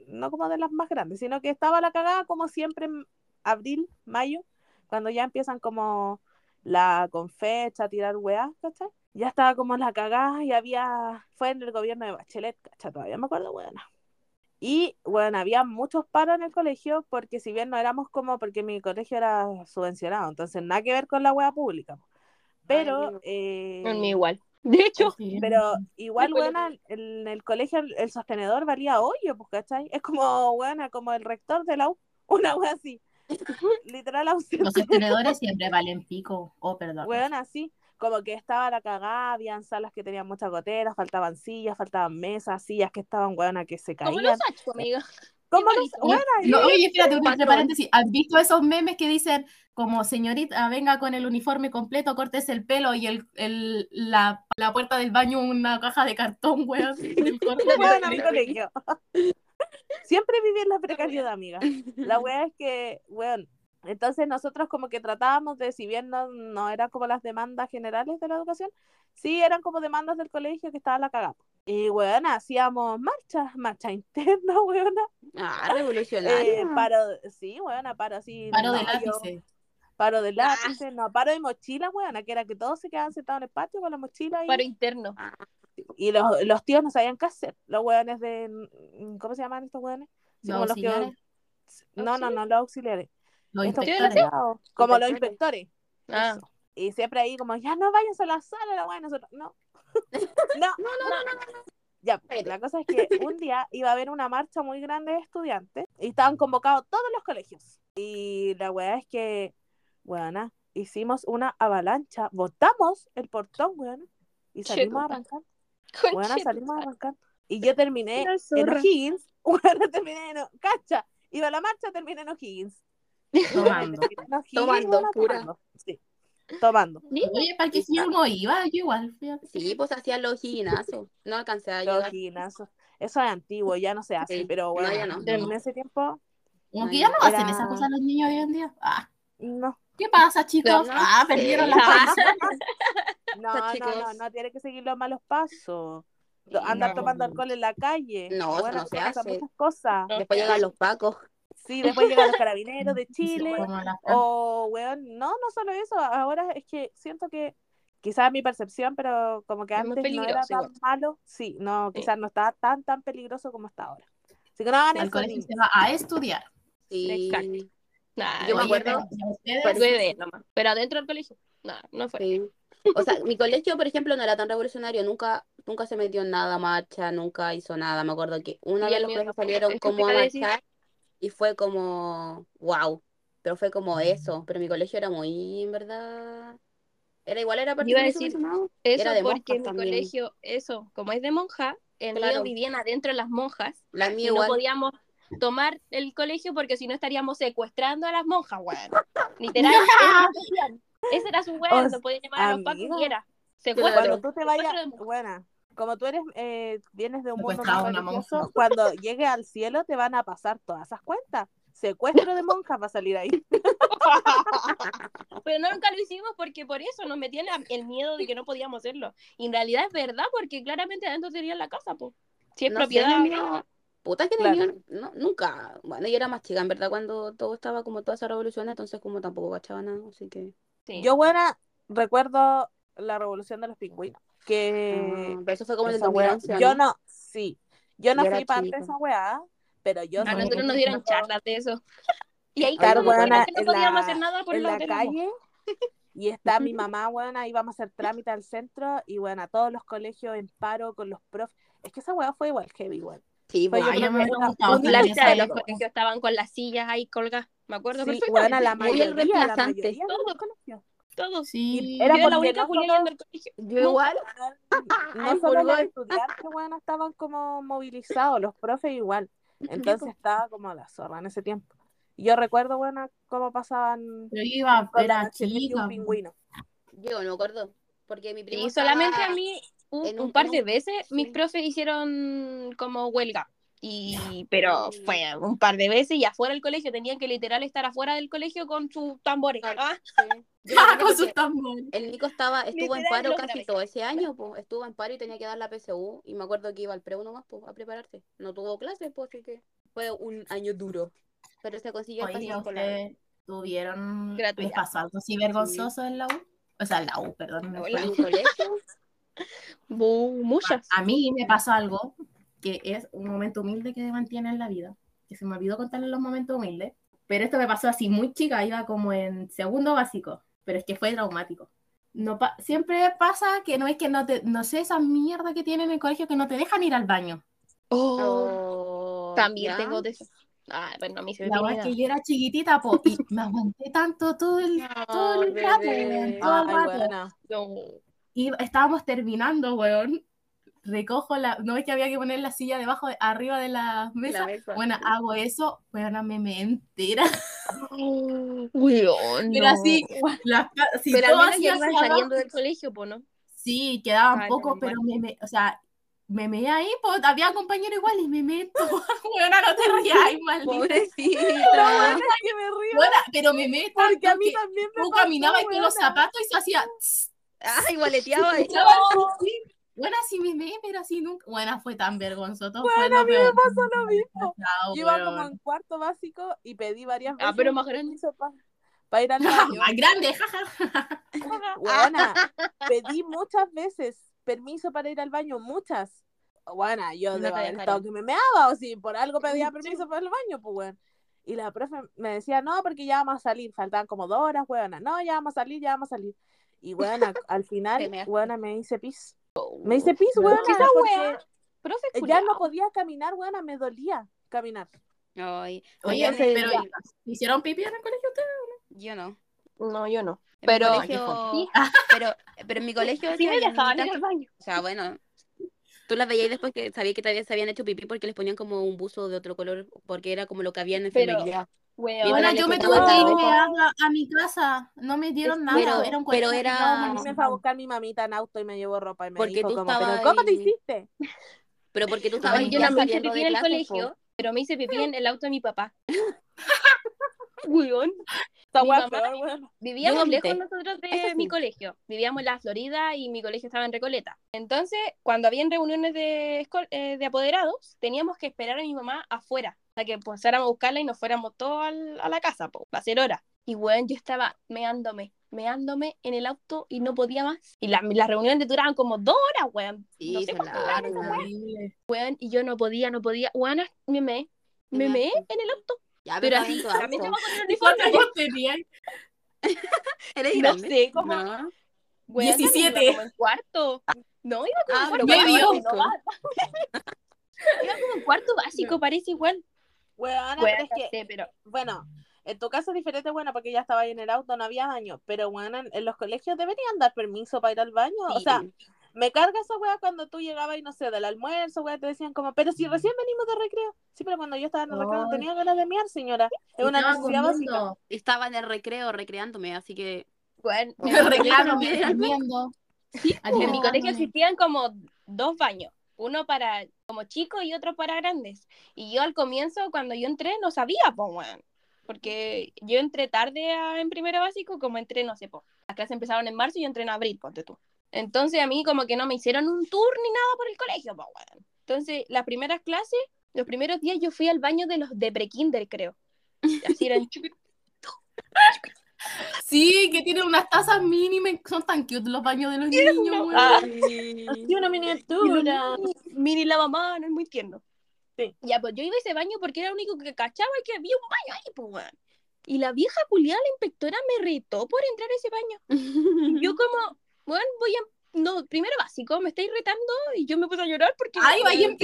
no como de las más grandes, sino que estaba la cagada como siempre en abril, mayo, cuando ya empiezan como la con fecha, tirar weas. Ya estaba como la cagada y había, fue en el gobierno de Bachelet, ¿cachai? Todavía me acuerdo, bueno. Y bueno, había muchos paros en el colegio porque si bien no éramos como, porque mi colegio era subvencionado, entonces nada que ver con la wea pública. Pero, no. eh, En mi igual. De hecho, pero igual, buena, en el colegio el, sostenedor valía hoyo, pues, ¿cachai? Es como, buena, como el rector de la U, una wea así. Literal, ausente. Los sostenedores siempre valen pico. Oh, perdón. Weón, así, como que estaba la cagada, habían salas que tenían muchas goteras, faltaban sillas, faltaban mesas, sillas que estaban, weona, que se como caían. los Sacho, amiga. ¿Cómo los, weona, No, oye, espérate, un entre paréntesis. ¿Has visto esos memes que dicen como señorita, venga con el uniforme completo, cortes el pelo y el, el, la, la puerta del baño una caja de cartón, weón? Colegio? Siempre viví en la precariedad, amiga. La wea es que, weón, entonces nosotros como que tratábamos de, si bien no, no eran como las demandas generales de la educación, sí eran como demandas del colegio que estaba la cagada. Y, weón, hacíamos marchas, marcha interna, weón. Ah, revolucionario. Eh, paro, sí, weón, paro así. Paro de no, lápices. Paro de lápices, no, paro de mochila, weón, que era que todos se quedaban sentados en el patio con la mochila y, Paro interno. y los, los tíos no sabían qué hacer. Los weones de, mm, ¿cómo se llaman estos weones? Sí, Los como los que- auxiliares, no, no, no, los auxiliares. los Estos inspectores. como los Inspectores. Ah. Y siempre ahí como, ya no vayas a la sala, la weá, nosotros, no. no, no, no, no, no. Ya, la cosa es que un día iba a haber una marcha muy grande de estudiantes y estaban convocados todos los colegios. Y la weá es que, weona, hicimos una avalancha, botamos el portón, weona, y salimos a arrancar. Weona, salimos a arrancar. Y yo terminé en. O'Higgins, weona, terminé en, O- cacha, iba a la marcha, terminé en O'Higgins. Tomando. Terminé en O'Higgins, Tomando, pura. tomando. Sí. Tomando. Oye, ¿para qué si yo no iba? Yo igual fui a- Sí, pues hacían los gimnasios. No alcancé a Los llegar. gimnasios. Eso es antiguo, ya no se hace, Sí, pero no, bueno, ya no. en ese tiempo, Como que Ay, ya no hacen esas cosas los niños hoy en día. Ah, no. ¿Qué pasa, chicos? no ah, perdieron la Ah. fe. No, no, no, no tiene que seguir los malos pasos. Andar No. tomando alcohol en la calle. No, Bueno, no se hace. muchas cosas. Después llegan los pacos. Sí, después llegan los carabineros de Chile. O, weón, no, no solo eso. Ahora es que siento que quizás mi percepción, pero como que Es antes no era tan igual. malo. Sí, no, Sí. quizás no estaba tan, tan peligroso como está ahora. Así que no hagan Al colegio se va a estudiar. Sí. Exacto. Nah, Yo me acuerdo- nomás. Pero adentro del colegio, no, no fue. Sí. O sea, mi colegio, por ejemplo, no era tan revolucionario, nunca, nunca se metió en nada marcha, nunca hizo nada. Me acuerdo que una Y vez los tampoco. salieron como a marchar y fue como, wow, pero fue como eso. Pero mi colegio era muy, en verdad, era igual, era iba a partido decir subvencionado. Eso Era de porque mi también. colegio, eso, como es de monja, en Claro. Río vivían adentro de las monjas La y mía no igual. podíamos tomar el colegio porque si no estaríamos secuestrando a las monjas, weón. Literal, ese era su weón, O no podían llamar a los pacos amiga. y era Cuando secuestro. tú te vayas, Secuestro buena, como tú eres, eh, vienes de un mundo religioso, cuando llegue al cielo te van a pasar todas esas cuentas. Secuestro de monjas va a salir ahí. Pero no, nunca lo hicimos porque por eso nos metían el miedo de que no podíamos hacerlo. Y en realidad es verdad porque claramente adentro tenían la casa, pues. Si es No propiedad. mío- Puta que Claro. no, nunca. Bueno, yo era más chica, en verdad, cuando todo estaba como toda esa revolución, entonces como tampoco cachaba nada, así que... sí. Yo, buena, recuerdo la revolución de los pingüinos. Que pero eso fue como en el esa wea- 2011, ¿o yo no? sí, yo no Yo fui parte de esa weá, pero yo A sí nosotros nos dieron charlas de eso. Y ahí weona, que no podíamos la- hacer nada por en la calle y está mi mamá, buena, íbamos a hacer trámite al centro y bueno, todos los colegios en paro con los profes. Es que esa weá fue igual heavy, weón. Sí, Fue, pues, yo me de los colegios estaban con las sillas ahí colgadas. Me acuerdo Sí, perfectamente. bueno, la Muy el mayoría, la reemplazante. mayoría de los colegios. Todos. Sí. Era Yo era la única no Juliana del colegio. yo igual. No Ay, solo los estudiantes, bueno, estaban como movilizados, los profes igual. Entonces estaba como la zorra en ese tiempo. Yo recuerdo, bueno, cómo pasaban Pero yo iba, era chica. un pingüino. Yo no me acuerdo, porque mi primo Y solamente estaba- a mí, un, en un un- par en de veces, mis sí. profes hicieron como huelga. Y, pero fue un par de veces y afuera del colegio tenían que literal estar afuera del colegio con sus tambores. Ah, Sí. Ah, con sus tambores. El Nico estaba, estuvo en paro casi todo ese año, pues, estuvo en paro y tenía que dar la PSU, y me acuerdo que iba al preu nomás, pues, a prepararse. No tuvo clases, pues, así que fue un año duro. Pero se consiguió el Oye, pase escolar. ¿ustedes tuvieron, Gratuita. les pasó algo así vergonzoso en la U? O sea, en la U, perdón. Hola. En colegio. muchas. A mí me pasó algo que es un momento humilde que mantiene en la vida, que se me olvidó contarle los momentos humildes, pero esto me pasó así muy chica, iba como en segundo básico, pero es que fue traumático. No pa- siempre pasa que no es que no te, no sé, esa mierda que tienen en el colegio que no te dejan ir al baño. Oh, oh, también ¿ya? tengo de eso. Ah, bueno, a mí se me La verdad es que yo era chiquitita, po, y me aguanté tanto todo el, todo el Ay, rato, bebé. todo el Ay, rato. buena. No. Y estábamos terminando, weón. Recojo la. No es que había que poner la silla debajo, de- arriba de la mesa. La mesa. Bueno, hago eso, bueno, me me entera. Weón, Pero no. así, ca- así, Pero al menos ya saliendo del colegio, pues, ¿no? Sí, quedaban Ay, pocos, menos pero me, me- o sea, me meé ahí, pues había compañero igual y me meto. Bueno, no te rías, maldita. Pobrecita. que me río Bueno, pero me meto porque a mí también me tú caminabas con los zapatos y se hacía. tss, Ay, gualeteaba. ahí. escuchaba así. Bueno, así me meé, pero así nunca. Bueno, fue tan vergonzoso. fue Bueno, lo a mí me pasó lo mismo. Yo iba como en cuarto básico y pedí varias veces Ah, pero más grande. para ir al baño. Más grande, jaja. Buena, pedí muchas veces permiso para ir al baño, muchas. Buena, yo No debo haber estado que me meaba o si por algo pedía permiso para el baño, pues bueno. Y la profe me decía, no, porque ya vamos a salir, faltaban como dos horas, buena, no, ya vamos a salir, ya vamos a salir. Y buena, al final, buena, me hice pis. Me hice pis, ¿qué esa? Profe, ya no podía caminar, buena, me dolía caminar. Ay, Oye, pero. ¿hicieron pipí en el colegio ustedes? yo no. No, yo no. En Pero- mi colegio, Sí. pero, pero en mi colegio Sí me dejaban ir al baño. O sea, bueno, tú las veías después que sabía que todavía se habían hecho pipí porque les ponían como un buzo de otro color, porque era como lo que había en Pero- enfermería. Bueno, yo me tuve que irme a, a mi casa. No me dieron Es- nada. pero- era un pero era- A mí me fue a buscar mi mamita en auto y me llevó ropa y me Porque dijo tú como, pero ¿cómo te hiciste? Pero porque tú estabas yo me hice pipí en el po. colegio, pero me hice pipí en el auto de mi papá. Weón. Mamá- peor, weón. Vivíamos lejos nosotros de sí. mi colegio. Vivíamos en la Florida y mi colegio estaba en Recoleta. Entonces, cuando habían reuniones de, eh, de apoderados, teníamos que esperar a mi mamá afuera. Que pasáramos a buscarla y nos fuéramos todos al- a la casa, po, para hacer hora. Y weón, yo estaba meándome, meándome en el auto y no podía más. Y la- las reuniones duraban como dos horas, weón. Sí, no sé. Horrible. weón, y yo no podía, no podía. Weón, me meé, me Me meé en el auto. Ya, Pero así, también estaba con el ¿Y cuántos uniforme. tenías? ¿Eres No grande? sé, como- No. Weón, 17. Iba como en cuarto. No, iba como Ah, en cuarto medio. No, iba como en cuarto básico, parece igual. Weona, pero es que, sé, pero bueno, en tu caso es diferente, bueno, porque ya estaba ahí en el auto, no había baño, pero bueno, en, los colegios deberían dar permiso para ir al baño, o sea, me carga esa wea cuando tú llegabas y no sé, del almuerzo, wea, te decían como, pero si recién venimos de recreo, sí, pero cuando yo estaba en el recreo no tenía ganas de miar, señora, es una Estaba necesidad básica. Estaba en el recreo recreándome, así que bueno, Me en mi colegio existían como dos baños. Uno para como chicos y otro para grandes. Y yo al comienzo, cuando yo entré, no sabía, pues, weón. Porque yo entré tarde a- en primero básico, como entré, no sé, pues. Las clases empezaron en marzo y yo entré en abril, ponte tú. Entonces a mí como que no me hicieron un tour ni nada por el colegio, pues, weón. Entonces, las primeras clases, los primeros días yo fui al baño de los de prekinder, creo. Así eran chiquit- Sí, que tienen unas tazas mínimas. Son tan cute los baños de los niños, weón. Ah. Así una miniatura. mini lavamanos, es muy tierno. Sí. Ya, pues yo iba a ese baño porque era lo único que cachaba y que había un baño ahí, pues, weón. Y la vieja culiada, la inspectora, me retó por entrar a ese baño. Y yo como, bueno, voy a... No, primero básico, me estáis retando y yo me puse a llorar porque... Ay, vaya en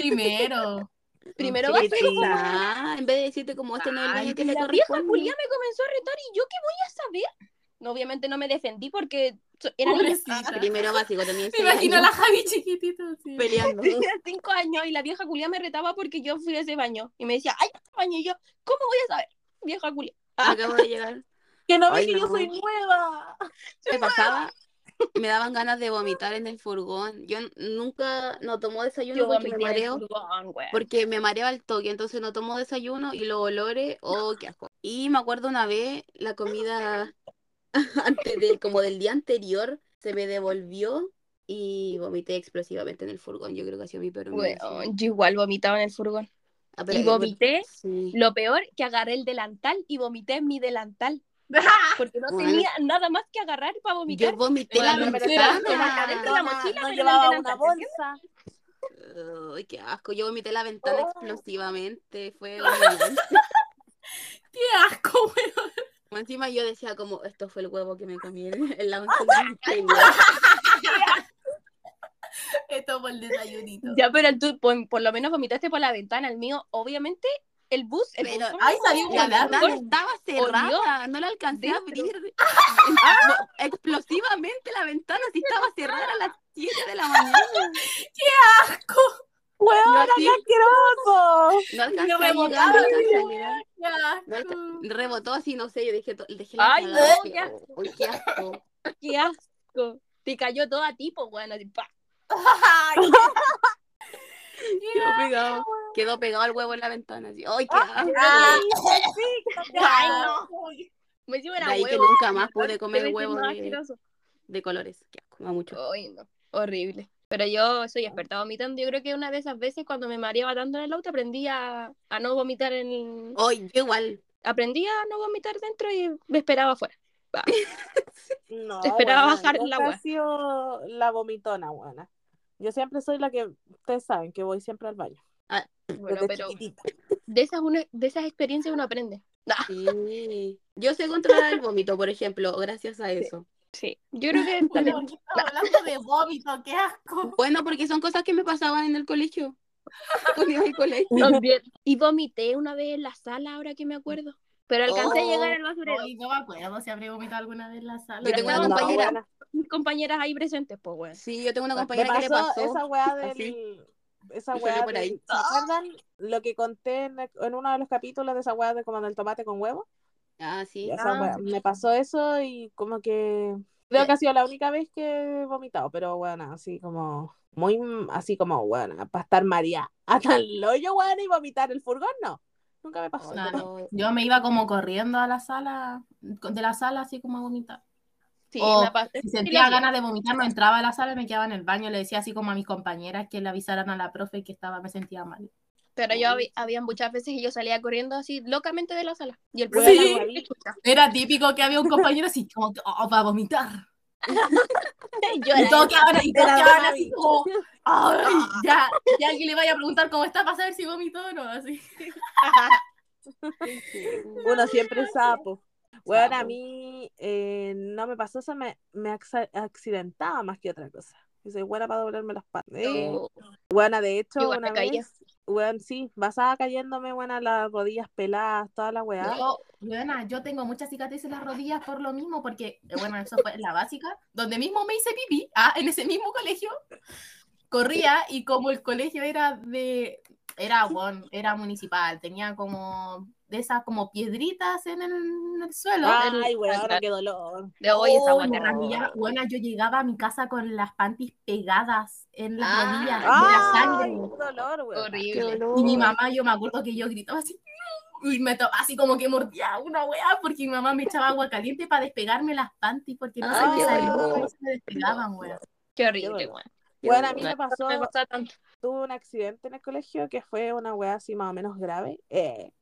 primero. Primero Qué básico. pesada, En vez de decirte como este no es el baño que le la vieja culiada me comenzó a retar y yo qué voy a saber. No, obviamente no me defendí porque era. Pobrecita. Primero básico, tenía Me imagino a la Javi chiquitita. así. peleando. Tenía cinco años y la vieja culia me retaba porque yo fui a ese baño. Y me decía, ay, ese baño. Y yo, ¿cómo voy a saber? Vieja culia. Acabo de llegar. Que no ve que yo soy nueva. Me pasaba, me daban ganas de vomitar en el furgón. Yo nunca no tomo desayuno Yo porque me el mareo. furgón. Porque me mareo al toque, entonces no tomo desayuno y los olores, oh, qué asco. Y me acuerdo una vez, la comida antes de, como del día anterior, se me devolvió y vomité explosivamente en el furgón. Yo creo que ha sido mi peor humillación. Weón, yo igual vomitaba en el furgón. Ah, Y vomité, Sí. lo peor, que agarré el delantal y vomité en mi delantal. Porque no Bueno. tenía nada más que agarrar para Yo vomitar. vomité la Bueno, ventana. adentro de la mochila, no en el llevaba una ¿te bolsa. Ay, qué asco. Yo vomité la ventana Oh. explosivamente. Fue. Qué asco, weón. Encima yo decía como, esto fue el huevo que me comí en la. Esto fue el desayunito. Ya, pero tú por, por lo menos vomitaste por la ventana. El mío, obviamente, el bus. El Pero- bus Ay, salió La ventana estaba cerrada, no la alcancé a abrir. Explosivamente la ventana sí estaba cerrada a las 7 de la mañana. asco. ¡Weón, Yo así, qué asqueroso! no alcancé Yo a me llegar, no alcancé a llegar. Qué No asco. alca- rebotó así, no sé, yo dejé, dejé la Ay, no, qué asco. "Oh, qué asco. ¡Qué asco! Te cayó todo a ti, pues, bueno, así, pa. Quedó pegado, quedó pegado el huevo en la ventana. Así. ¡Ay, qué asco! Ah. Ay, no. Me hicieron De ahí que huevo. nunca más pude comer Debe ser huevo más de, de colores. Qué asco, me mucho. Ay, no. Horrible. Pero yo soy experta vomitando. Yo creo que una de esas veces cuando me mareaba tanto en el auto aprendí a, a no vomitar en... Ay, yo igual. Aprendí a no vomitar dentro y me esperaba afuera. No, Esperaba weona, bajar la he sido la vomitona, buena. Yo siempre soy la que, ustedes saben, que voy siempre al baño. Bueno, desde pero chiquitita. de esas, uno, de esas experiencias uno aprende. Ah, Sí. Yo sé controlar el vómito, por ejemplo, gracias a eso. sí. Yo creo que Bueno, también- ¿por qué estamos hablando de vómito, qué asco. Bueno, porque son cosas que me pasaban en el colegio. Cuando iba al colegio. también. Y vomité una vez en la sala, ahora que me acuerdo. Pero alcancé a Oh. llegar al basurero. Ay, no me acuerdo si habré vomitado alguna vez en la sala. Yo tengo una No, compañera. Mis compañeras ahí presentes, pues, weón. Sí, yo tengo una compañera que le pasó esa weá del, así. esa weá, por de- ahí. ¿se acuerdan lo que conté en, el- en uno de los capítulos de esa weá de como del tomate con huevo? Ah, sí. Ah. weá, me pasó eso y como que creo que ha sido la única vez que he vomitado, pero bueno, así como muy, así como, bueno, para estar María hasta el hoyo, bueno, y vomitar el furgón, no. Nunca me pasó. Claro. Yo me iba como corriendo a la sala, de la sala así como a vomitar. Sí, O si sentía ganas de vomitar, no entraba a la sala, me quedaba en el baño, le decía así como a mis compañeras que le avisaran a la profe que estaba, me sentía mal. Pero yo había, había muchas veces que yo salía corriendo así locamente de la sala. Y el profesor Sí. Era típico que había un compañero así como oh, para vomitar. Yo Y era todos quedaban, y quedaban brava, así bicho. como, ay, ya, ya alguien le vaya a preguntar cómo está para saber si vomitó o no, así. Uno siempre sapo. Bueno, a mí eh, no me pasó eso, me, me acc- accidentaba más que otra cosa. Y soy buena para doblarme las patas. No. Buena, de hecho, Igual una vez, bueno, sí, basada cayéndome, buena, las rodillas peladas, toda la weá. Yo, yo tengo muchas cicatrices en las rodillas por lo mismo, porque, eh, bueno, eso fue la básica, donde mismo me hice pipí, ah, en ese mismo colegio, corría y como el colegio era de, era, bueno, era municipal, tenía como de esas como piedritas en el, en el suelo. Ay, weona, qué dolor. De hoy esa Oh, me arrodillaba. Bueno, yo llegaba a mi casa con las panties pegadas en las Ah, rodillas de la sangre. qué dolor, weona. Horrible. Y mi mamá, yo me acuerdo que yo gritaba así, y me to- así como que mordía una weá, porque mi mamá me echaba agua caliente para despegarme las panties, porque no se Ay, me qué salían, dolor. no se me despegaban, weá. Qué horrible, weón. Bueno, a mí me pasó, me pasaba tanto. tuve un accidente en el colegio que fue una weá así más o menos grave. Eh,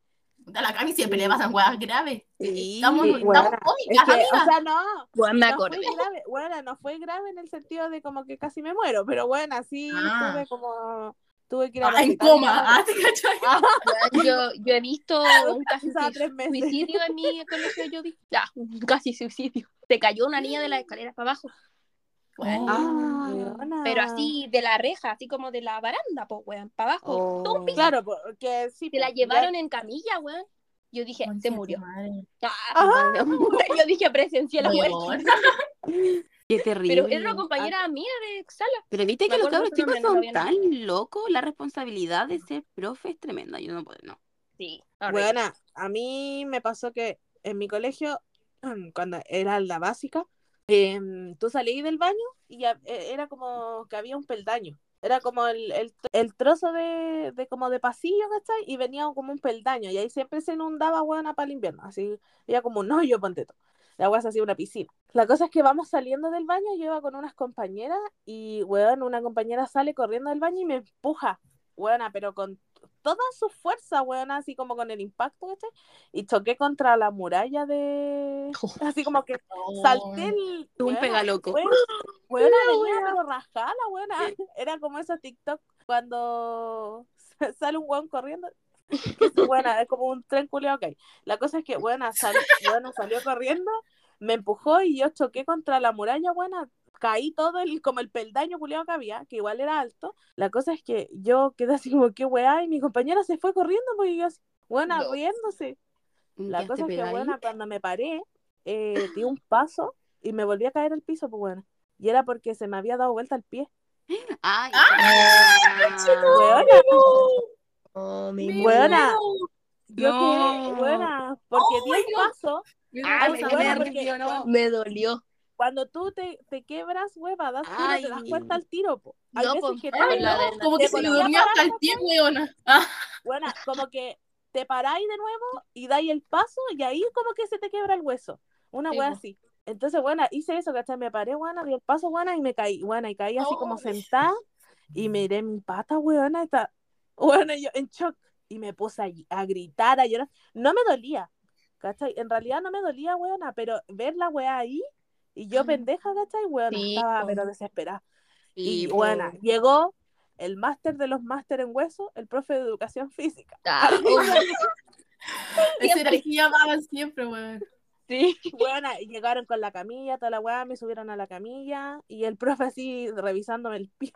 A la Cami siempre Sí. le pasan weas graves. Sí. Estamos, Sí, estamos weona, es cómicas, que, o sea, no, Weón, me no acordé. fue grave, bueno, no fue grave en el sentido de como que casi me muero, pero bueno, sí Ah. tuve como, tuve que ir al Ah, en coma, ah. Ah, Yo, yo he visto un meses. suicidio en mi colegio, yo vi. Ya, casi suicidio. Se cayó una niña de las escaleras para abajo. Weón. Ah. Pero así de la reja, así como de la baranda, pues, weón, para abajo. Un Oh. piso. Claro, porque sí. Se la llevaron en camilla, weón. Yo dije, se murió. madre. Ah, yo dije, presencié la muerte. Qué terrible. Pero era una compañera mía de sala. Pero viste que los cabros chicos no son tan locos, la responsabilidad de ser profe es tremenda. Yo no puedo, no. Sí. Bueno, a mí me pasó que en mi colegio, cuando era la básica, em, tú salías del baño y eh, era como que había un peldaño. Era como el, el, el trozo de, de como de pasillo, ¿cachai? Y venía como un peldaño. Y ahí siempre se inundaba buena para el invierno. Así, era como un hoyo, ponte. La agua se hacía una piscina. La cosa es que vamos saliendo del baño, yo iba con unas compañeras y, weón, una compañera sale corriendo del baño y me empuja, weona, pero con toda su fuerza, weona, así como con el impacto, ¿cachai? Y choqué contra la muralla de... Así como que salté el... Tú un pegaloco. Weona, venía pero rajada, weona. Era como esos TikTok cuando sale un weón corriendo. Que es, Buena, es como un tren que hay. La cosa es que, sal, buena, salió corriendo, me empujó y yo choqué contra la muralla, buena, caí todo el, como el peldaño culiao que había, que igual era alto. La cosa es que yo quedé así como, qué weá, y mi compañera se fue corriendo, porque yo así, buena, No. riéndose. La ¿Ya cosa es que, buena, cuando me paré, eh, di un paso y me volví a caer al piso, pues bueno. Y era porque se me había dado vuelta el pie. Ay, Weona, Oh, mi Mi Buena. Dios. yo No. quedé, buena, porque di un no. paso Ah, porque-. Me dolió. Cuando tú te, te quebras, hueva, das, tú no te das cuenta al tiro, po. Hay No, veces que Ay, te, no, como que se a durmió hasta el pie, weona. Ah, buena, como que te paráis de nuevo y dais el paso y ahí como que se te quebra el hueso. Una Sí, wea po. así. Entonces, buena, hice eso, ¿cachai? Me paré, buena, di el paso, buena, y me caí, buena, y caí así como Ay. sentada y miré mi pata, weona, está, buena, yo en shock. Y me puse a, a gritar, a llorar. No me dolía, ¿cachai? En realidad no me dolía, weona, pero ver la wea ahí y yo pendeja, ¿cachai? Weona, Sí, estaba pero desesperada. Y Sí, bueno, po. llegó el máster de los máster en hueso, el profe de educación física. Ah, ese era el que llamaban siempre, weón. sí. Bueno, y llegaron con la camilla, toda la weá, me subieron a la camilla y el profe así revisándome el pie.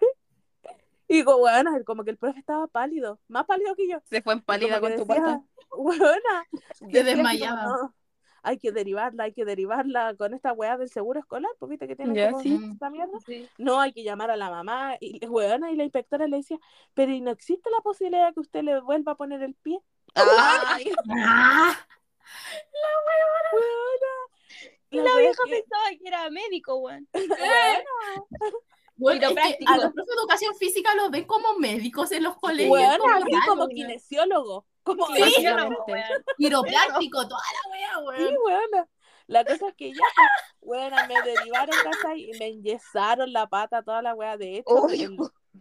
Y digo, bueno, como que el profe estaba pálido, más pálido que yo. Se fue en Y pálida con que tu decía, pata. Buena. Te desmayaba. Hay que derivarla, hay que derivarla con esta weá del seguro escolar, pues viste que tiene como sí. esta mierda. Sí. No, hay que llamar a la mamá. Y weona, y la inspectora le decía, pero ¿y no existe la posibilidad de que usted le vuelva a poner el pie? Ay, Ah, Weona. Y La la vieja que- pensaba que era médico, weón. bueno, es que a los profes de educación física los ven como médicos en los colegios. Weona, como como kinesiólogo. Como Sí. Quiropráctico, toda la wea, Sí, weón. weona. La cosa es que ya, pues, weona, me derivaron, ¿cachai? Y me enyesaron la pata, toda la wea. De hecho, Obvio.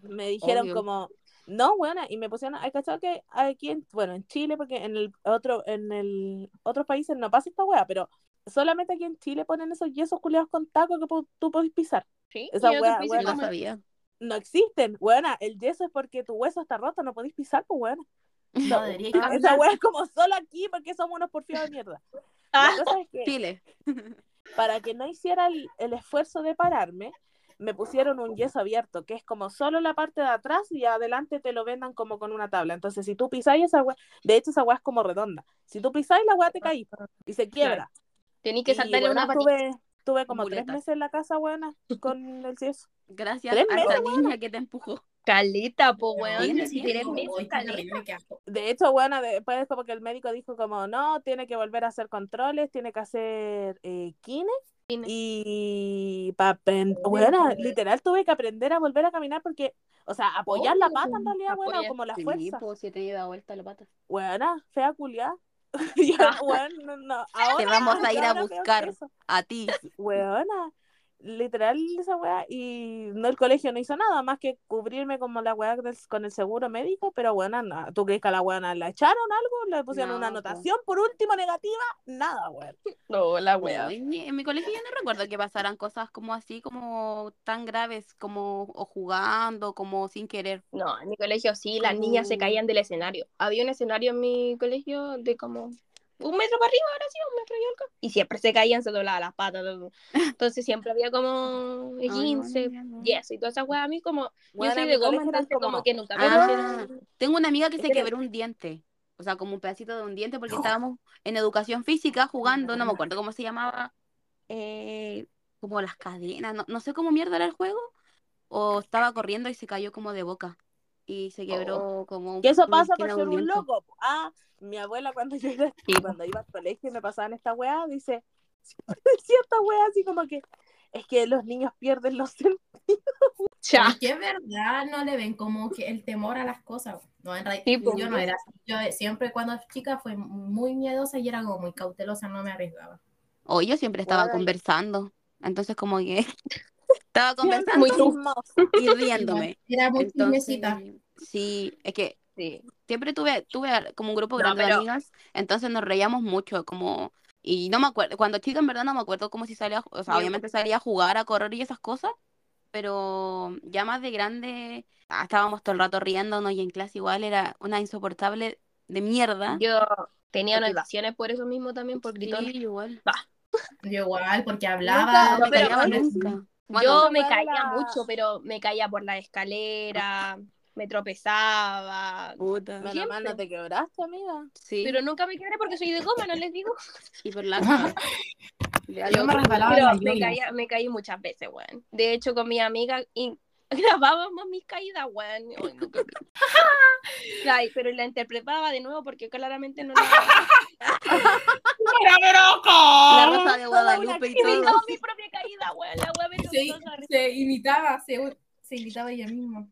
me dijeron Obvio. como, no, weona, y me pusieron, hay cachado que aquí, en, bueno, en Chile, porque en el otro, en el otros países no pasa esta wea, pero solamente aquí en Chile ponen esos yesos culiados con tacos que tú podés pisar. Sí, Esa wea- no como- sabía. No existen, weona. El yeso es porque tu hueso está roto, no podés pisar, pues, weona. No Ah. Esa wea es como solo aquí porque somos unos porfiados de mierda. Ah. La cosa es que Chile. para que no hiciera el, el esfuerzo de pararme, me pusieron un yeso abierto, que es como solo la parte de atrás y adelante te lo vendan como con una tabla. Entonces, si tú pisáis esa weá, de hecho esa weá es como redonda. Si tú pisáis la weá te caí y se quiebra. Tenís que saltarle una tuve, tuve como tres meses en la casa, buena, con el yeso. Gracias a esa niña que te empujó. Caleta, po, weón. Si. De hecho, bueno, después como que el médico dijo como, no, tiene que volver a hacer controles, tiene que hacer eh, kine. Kine. Y para bueno, literal tuve que aprender a volver a caminar porque, o sea, apoyar la pata en realidad, bueno, como la Sí, fuerza. po, si he tenido vuelta la pata. Buena, fea culiá. Ya, weón, no, no, ahora- Te vamos a ir a buscar. A ti. Weona, literal esa weá, y no el colegio no hizo nada más que cubrirme como la weá del- con el seguro médico, pero bueno, nada. ¿tú crees que a la weona la echaron algo? ¿Le pusieron No, una anotación por último negativa? Nada, weón. No, la No, wea. en, mi, en mi colegio yo no recuerdo que pasaran cosas como así, como tan graves, como o jugando, como sin querer. No, en mi colegio sí, las niñas se caían del escenario. Había un escenario en mi colegio de como un metro para arriba, ahora sí, un metro y algo. Y siempre se caían, se doblaban las patas. todo. Entonces siempre había como Ay, 15, bueno, ya no. 10 y todas esas weas. A mí como, Bueno, yo soy de goma, entonces como, como- que nunca me Ah, tengo una amiga que se quebró un diente, o sea, como un pedacito de un diente, porque estábamos en educación física jugando, no me acuerdo cómo se llamaba, eh, como las cadenas, no, no sé cómo mierda era el juego, o estaba corriendo y se cayó como de boca y se quebró como Que eso pasa por ser un diente. loco. Ah, mi abuela cuando yo era, Sí. cuando iba al colegio y me pasaban esta weá, dice, decía esta weá así como que es que los niños pierden los sentidos. Ya. Es que es verdad, no le ven como que el temor a las cosas. No, en realidad, Sí, pues. yo no era así. Yo siempre cuando chica fui muy miedosa y era como muy cautelosa, no me arriesgaba. O yo siempre estaba Bueno, y- conversando, entonces como que estaba conversando Muy y riéndome. Era muy Entonces, sí, es que Sí. Siempre tuve, tuve como un grupo No, grande de pero- amigas, entonces nos reíamos mucho, como, y no me acuerdo, cuando chica en verdad no me acuerdo como si salía, o sea, obviamente salía a jugar, a correr y esas cosas, pero ya más de grande ah, estábamos todo el rato riéndonos y en clase igual era una insoportable de mierda. Yo tenía Porque- anotaciones por eso mismo también, por Sí, gritón. igual. Yo igual, porque Nunca- hablaba. No me pero- callaba de- nunca. Bueno, yo me caía mucho, pero me caía por la escalera, me tropezaba. puta. Mal no te quebraste, amiga. Sí, Pero nunca me quebré porque soy de goma, no les digo. y por la Yo me resbalaba me, caía, me caí muchas veces, weón. De hecho, con mi amiga y grabábamos mis caídas, weón. Ay, pero la interpretaba de nuevo porque claramente no la... La rosa de Guadalupe y Imitaba todo. mi propia caída, weón. La weá Se, se imitaba, se, se imitaba ella misma.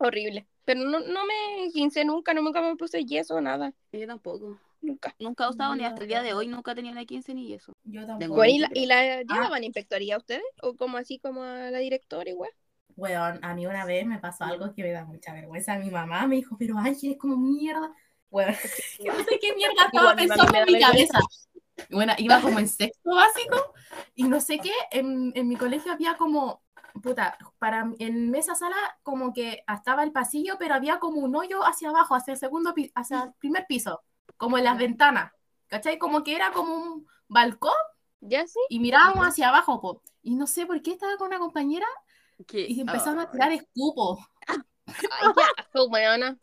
Horrible. Pero no, no me quince nunca, no, nunca me puse yeso, nada. Yo tampoco. Nunca. Nunca he usado ni hasta el día de hoy, nunca he tenido la 15 ni eso. Yo tampoco. Bueno, ¿y la, y la Ah. llevaban a inspectoría ustedes? ¿O como así como a la directora igual? Weón, a mí una vez me pasó algo que me da mucha vergüenza. Mi mamá me dijo, pero Ángel es como mierda. Que no sé qué mierda estaba pensando en mi cabeza. Bueno, iba como en sexto básico y no sé qué, en, en mi colegio había como, puta, para en esa sala como que estaba el pasillo, pero había como un hoyo hacia abajo, hacia el segundo, hacia el primer piso, como en las ventanas, ¿cachai? Como que era como un balcón ¿Ya sí? y mirábamos hacia abajo, po. Y no sé por qué estaba con una compañera ¿Qué? y empezaron a tirar escupo. Ay, ya, weona.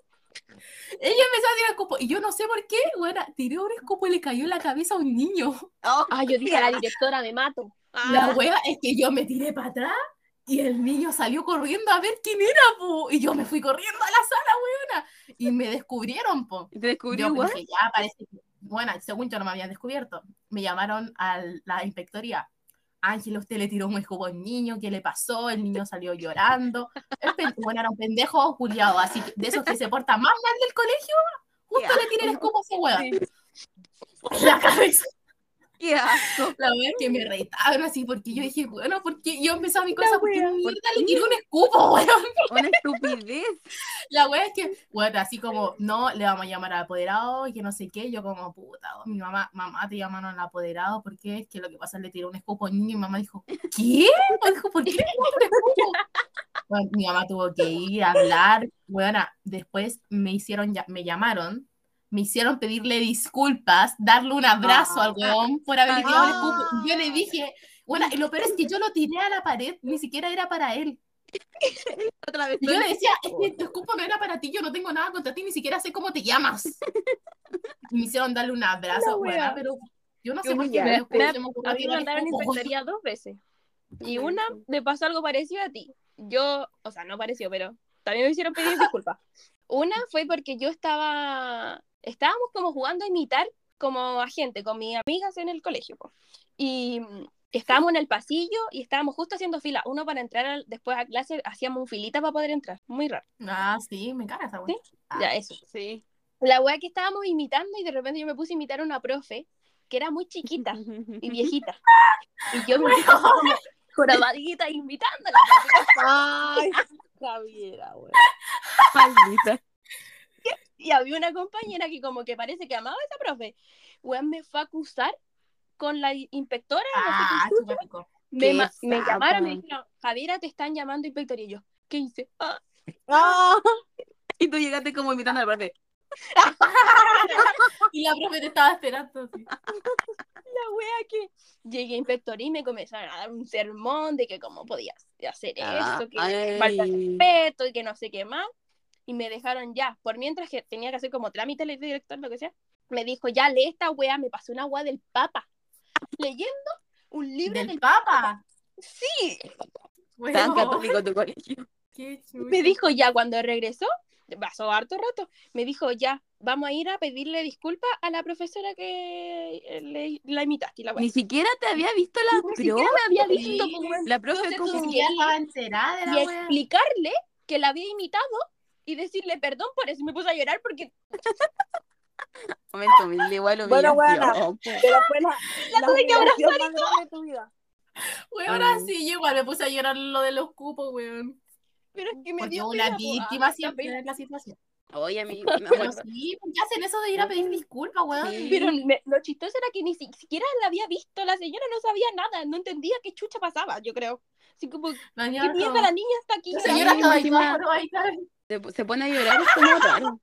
Ella empezó a tirar escupo. Y yo no sé por qué, bueno, tiró un escupo y le cayó en la cabeza a un niño. Ah, yo dije a la directora, me mato. La Ah, wea es que yo me tiré para atrás y el niño salió corriendo a ver quién era, po. Y yo me fui corriendo a la sala, weona. Y me descubrieron, po. ¿Te descubrí Yo igual? ya parece que. Bueno, según yo no me habían descubierto. Me llamaron a la inspectoría. Ángela, usted le tiró un escupo al niño, ¿qué le pasó? El niño salió llorando. El bueno, era un pendejo culiado, así que de esos que se porta más mal del colegio, justo le tiré el escupo a ese weón. La cabeza. ¡Qué asco! La verdad es que me retaron así, porque yo dije, bueno, porque yo empezaba mi cosa, porque mierda le tiré un escupo, weón. Una estupidez. La wea es que, bueno, así como, no, le vamos a llamar al apoderado y que no sé qué, yo como, puta, oh, mi mamá, mamá, te llamaron al apoderado, porque es que lo que pasa es que le tiró un escupo al niño y mi mamá dijo, ¿qué? Me dijo, ¿por qué le tiró un escupo? Bueno, mi mamá tuvo que ir a hablar, bueno, después me hicieron, ya- me llamaron, me hicieron pedirle disculpas, darle un abrazo al weón por haberle tirado el escupo. Y yo le dije, bueno, y lo peor es que yo lo tiré a la pared, ni siquiera era para él. Otra vez. Y yo le decía, es que tu escupo no era para ti, yo no tengo nada contra ti, ni siquiera sé cómo te llamas. Y me hicieron darle un abrazo, wea. pero yo no sé por qué me, Me- A mí me mandaron inspectoría dos veces. Y una me pasó algo parecido a ti. Yo, o sea, no pareció, pero también me hicieron pedir disculpas. Una fue porque yo estaba, estábamos como jugando a imitar como agente con mis amigas en el colegio. po. Y mm, estábamos en el pasillo y estábamos justo haciendo fila. Uno para entrar al- después a clase, hacíamos un filita para poder entrar. Muy raro. Ah, sí, me caga esa weá. Ah. Ya, eso. Sí. La wea que estábamos imitando y de repente yo me puse a imitar a una profe que era muy chiquita y viejita. Y yo me puse como jorobadita imitándola. Ay, Javiera, güey. Maldita. Y había una compañera que como que parece que amaba a esa profe. Weón me fue a acusar con la inspectora. no sé Ah, qué me, qué ma- me llamaron, dijeron, Javiera, te están llamando inspectora. Y yo, ¿qué hice? Ah, Y tú llegaste como imitando a la profe. Y la profe te estaba esperando. así. la wea que llegué a inspectoría y me comenzaron a dar un sermón de que cómo podías hacer Ah, esto, que falta respeto y que no sé qué más. Y me dejaron ya, por mientras que tenía que hacer como trámite el director, lo que sea, me dijo, ya lee esta wea, me pasó una wea del Papa, leyendo un libro Del del, Papa. Sí, Tan Weón, católico tu colegio. me dijo ya cuando regresó, pasó harto rato, me dijo ya, vamos a ir a pedirle disculpas a la profesora que eh, le, la imitaste. y La, wea. Ni siquiera te había visto la Ni pro. siquiera me había visto Sí. como La profe como estaba enterada de y wea. explicarle que la había imitado y decirle perdón por eso. Y me puse a llorar porque momento humilde, igual Bueno, humillación, po. pero fue la, la tuve que humillación más grande de tu vida. Weón, ahora Ah. sí, yo igual me puse a llorar lo de los cupos, weón. pero es que me Porque dio una pena, po. víctima Ah, siempre en la situación. Oye, a mí me Pero sí, ¿por qué hacen eso de ir a pedir disculpas, weón? Sí. Pero me- lo chistoso era que ni si- siquiera la había visto, la señora no sabía nada, no entendía qué chucha pasaba, yo creo. Así como, La ¿qué mierda la niña está aquí? La señora estaba ahí. Se, se pone a llorar, es como raro.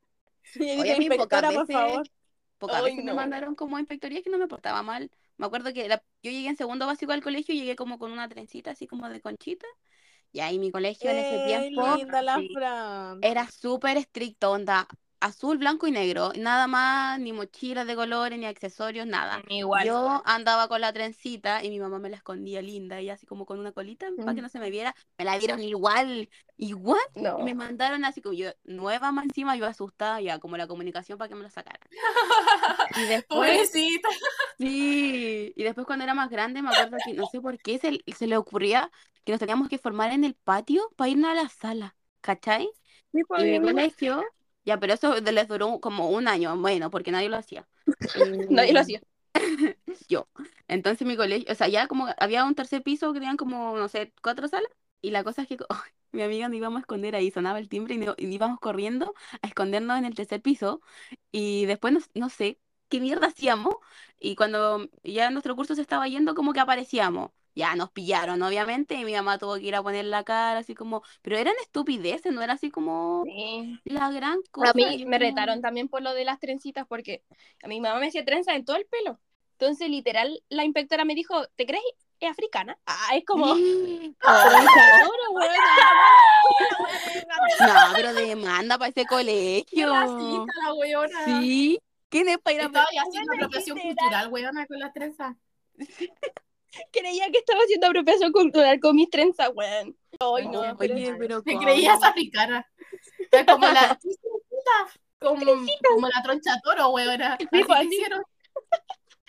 Y Oye, a mí pocas inspectora, por veces, favor. pocas Ay, veces me no. mandaron como a inspectoría que no me portaba mal. Me acuerdo que la- yo llegué en segundo básico al colegio y llegué como con una trencita así como de conchita. Y ahí mi colegio en ese tiempo linda la sí, Fran. era súper estricto, onda azul, blanco y negro. Nada más, ni mochilas de colores, ni accesorios, nada. Igual. Yo andaba con la trencita y mi mamá me la escondía linda y así como con una colita para que Mm. no se me viera. Me la dieron igual, igual. no. Y me mandaron así como yo, nueva más encima, yo asustada, ya como la comunicación para que me lo sacaran. Y después, Pobrecita. sí, y después cuando era más grande, me acuerdo que no sé por qué se, se le ocurría que nos teníamos que formar en el patio para irnos a la sala, ¿cachai? Sí, Y pues, mi igual. colegio, ya, pero eso les duró como un año, bueno, porque nadie lo hacía. Nadie lo hacía. yo. Entonces mi colegio, o sea, ya como había un tercer piso que tenían como, no sé, cuatro salas. Y la cosa es que mi amiga nos íbamos a esconder ahí, sonaba el timbre y, no- y íbamos corriendo a escondernos en el tercer piso. Y después no, no sé qué mierda hacíamos. Y cuando ya nuestro curso se estaba yendo, como que aparecíamos. Ya nos pillaron, obviamente, y mi mamá tuvo que ir a poner la cara, así como, pero eran estupideces, no era así como Sí. la gran cosa. A mí Yo me retaron también por lo de las trencitas porque a mi mamá me hacía trenza en todo el pelo. Entonces, literal, la inspectora me dijo, ¿te crees es africana. Ah, es como. Oh, no, pero demanda para ese Qué colegio. racista la weona. Sí. ¿Quién es para ir a Estaba ya haciendo apropiación cultural, weona, con las trenzas. Creía que estaba haciendo apropiación cultural con mis trenzas, weón. Ay, no, No, pero Oye, pero Te ¿cómo? creías africana. Como la. Como, como la troncha toro, hicieron.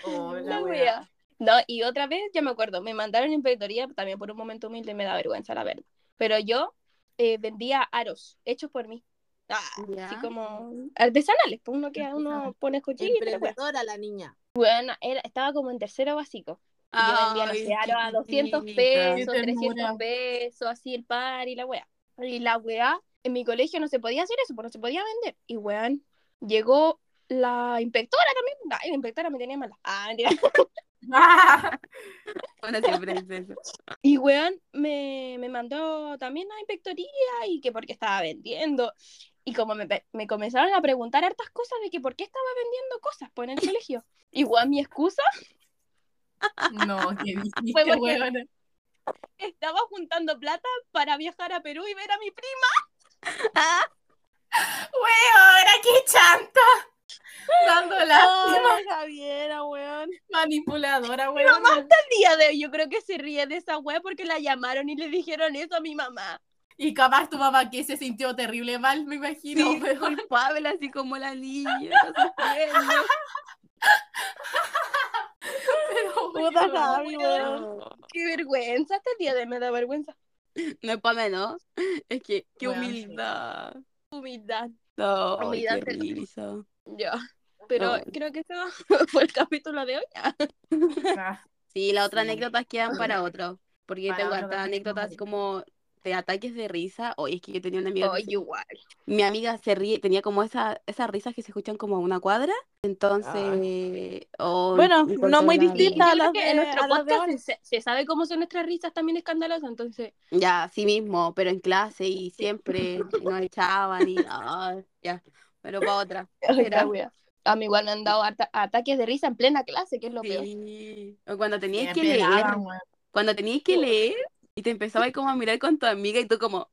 Oh, la wea. No, y otra vez, ya me acuerdo, me mandaron en inspectoría, también por un momento humilde me da vergüenza, la verdad. Pero yo eh, vendía aros hechos por mí. Ah, así como artesanales, pues uno que uno pone. Emprendedora la niña. Bueno, era, estaba como en tercero básico. Yo vendía, no sé, a 200 chiquitita. pesos, Qué 300 ternura. pesos, así el par y la wea. Y la wea, en mi colegio no se podía hacer eso, pues no se podía vender. Y weón, llegó la inspectora también. Ay, la inspectora me tenía mala. Ah, mentira. Bueno, siempre. Y weón me, me mandó también a inspectoría y que porque estaba vendiendo. Y como me, me comenzaron a preguntar hartas cosas de que por qué estaba vendiendo cosas pues, en el colegio. Y weón, mi excusa No, qué dijiste, weona. estaba juntando plata para viajar a Perú y ver a mi prima. Weona, qué chanta. Dando lástima. Ay, Javiera, weón. Manipuladora, Mi mamá hasta el día de hoy yo creo que se ríe de esa wea porque la llamaron y le dijeron eso a mi mamá. Y capaz tu mamá que se sintió terrible mal, me imagino. Sí, weona. culpable, así como la niña. Puta. Javi, weón. Qué vergüenza, el día de hoy me da vergüenza. no es para menos. Es que, qué Bueno, sí. humildad. Humildad. No, qué Humildad de- risa. Ya. Pero creo que eso fue el capítulo de hoy. Ah, Sí, las otras Sí. anécdotas quedan para otro. Porque Para tengo otro hartas anécdotas así como de ataques de risa. Oye, es que yo tenía una amiga se- igual. mi amiga se ríe, tenía como esa, esas risas que se escuchan como a una cuadra. Entonces, oh, Bueno, no muy Sí, distinta a las de- en nuestro a las de podcast se, se sabe cómo son nuestras risas también escandalosas, entonces. Ya, así mismo, pero en clase y siempre nos echaban y ah, ya, pero para otra. Era-. A mí igual me han dado ata- ataques de risa en plena clase, que es lo peor. Sí. O cuando tenías que leer, cuando tenías que leer y te empezaba como a mirar con tu amiga y tú como,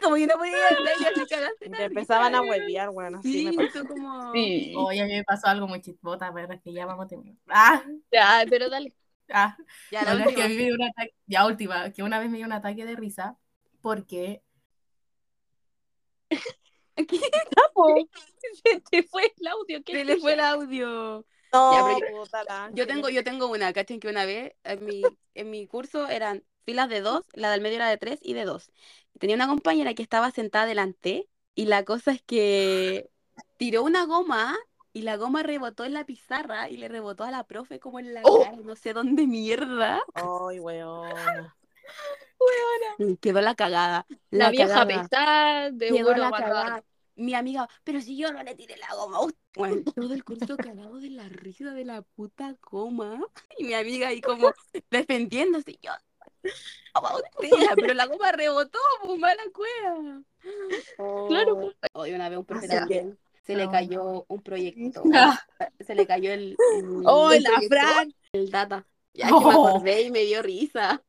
como que no podías hablar y así cagaste te empezaban a huevear. Así Sí, me pasó. tú como... Sí. Oye, a mí me pasó algo muy chispota, pero es que ya vamos a terminar. Ah, Ya, pero dale. ah. Ya, la Bueno, que última. mí me dio un ataque, ya última, que una vez me dio un ataque de risa porque Se te fue el audio. ¿qué Se le fue el audio. No, Ya, la Yo tengo, yo tengo una, ¿cachen? Que una vez en mi, en mi curso eran filas de dos, la del medio era de tres y de dos. Tenía una compañera que estaba sentada delante y la cosa es que tiró una goma y la goma rebotó en la pizarra y le rebotó a la profe como en la Oh. cara, no sé dónde mierda. Ay, weón. Y Quedó la cagada. La, La vieja pesada de Quedó la cagada. Mi amiga, pero si yo no le tiré la goma. Ust- Bueno, todo el curso cagado de la risa de la puta goma. Y mi amiga ahí como defendiéndose. Yo, "Goma usted", pero la goma rebotó, pues mala cueva. Claro, pues. Hoy una vez un profe también se le No. cayó un proyecto. Ah. Se le cayó el, el, ¡Oh, el la proyector, Fran! el data. Ya que me Oh. acordé y me dio risa.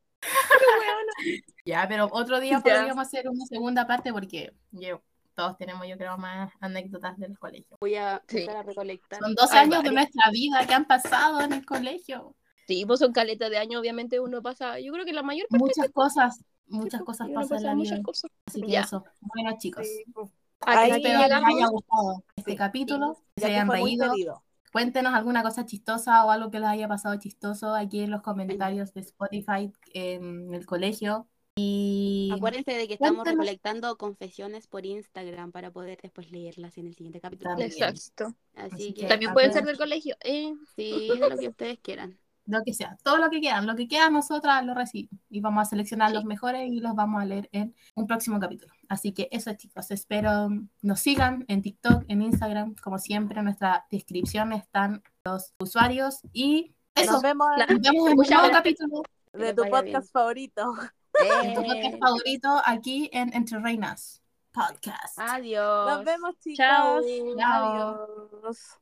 ya, pero otro día Ya. podríamos hacer una segunda parte porque yo, todos tenemos, yo creo, más anécdotas del colegio. Voy a Sí. empezar a recolectar. Son 12 Hay años de nuestra vida que han pasado en el colegio. Sí, pues son caletas de años, obviamente uno pasa, yo creo que la mayor parte Muchas cosas, sí, muchas pues, cosas pasan en la muchas vida. cosas. Así que Ya. eso. Bueno, chicos. Sí, pues. Ahí Espero que les haya gustado este capítulo, que se hayan reído. Cuéntenos alguna cosa chistosa o algo que les haya pasado chistoso aquí en los comentarios de Spotify en el colegio. Y Acuérdense de que estamos Cuéntanos. recolectando confesiones por Instagram para poder después leerlas en el siguiente capítulo. También. Exacto. Así Así que que- También pueden ser del colegio. Eh, sí, lo que ustedes quieran. Lo que sea, todo lo que quieran, lo que quieran nosotras lo recibimos y vamos a seleccionar Sí. los mejores y los vamos a leer en un próximo capítulo. Así que eso chicos, espero nos sigan en TikTok, en Instagram, como siempre en nuestra descripción están los usuarios y eso. Nos vemos. Nos vemos en un nuevo capítulo de tu bien. podcast favorito. en tu podcast Eh, favorito aquí en Entre Reinas Podcast. Adiós. Nos vemos, chicas. chao. Chao. Adiós.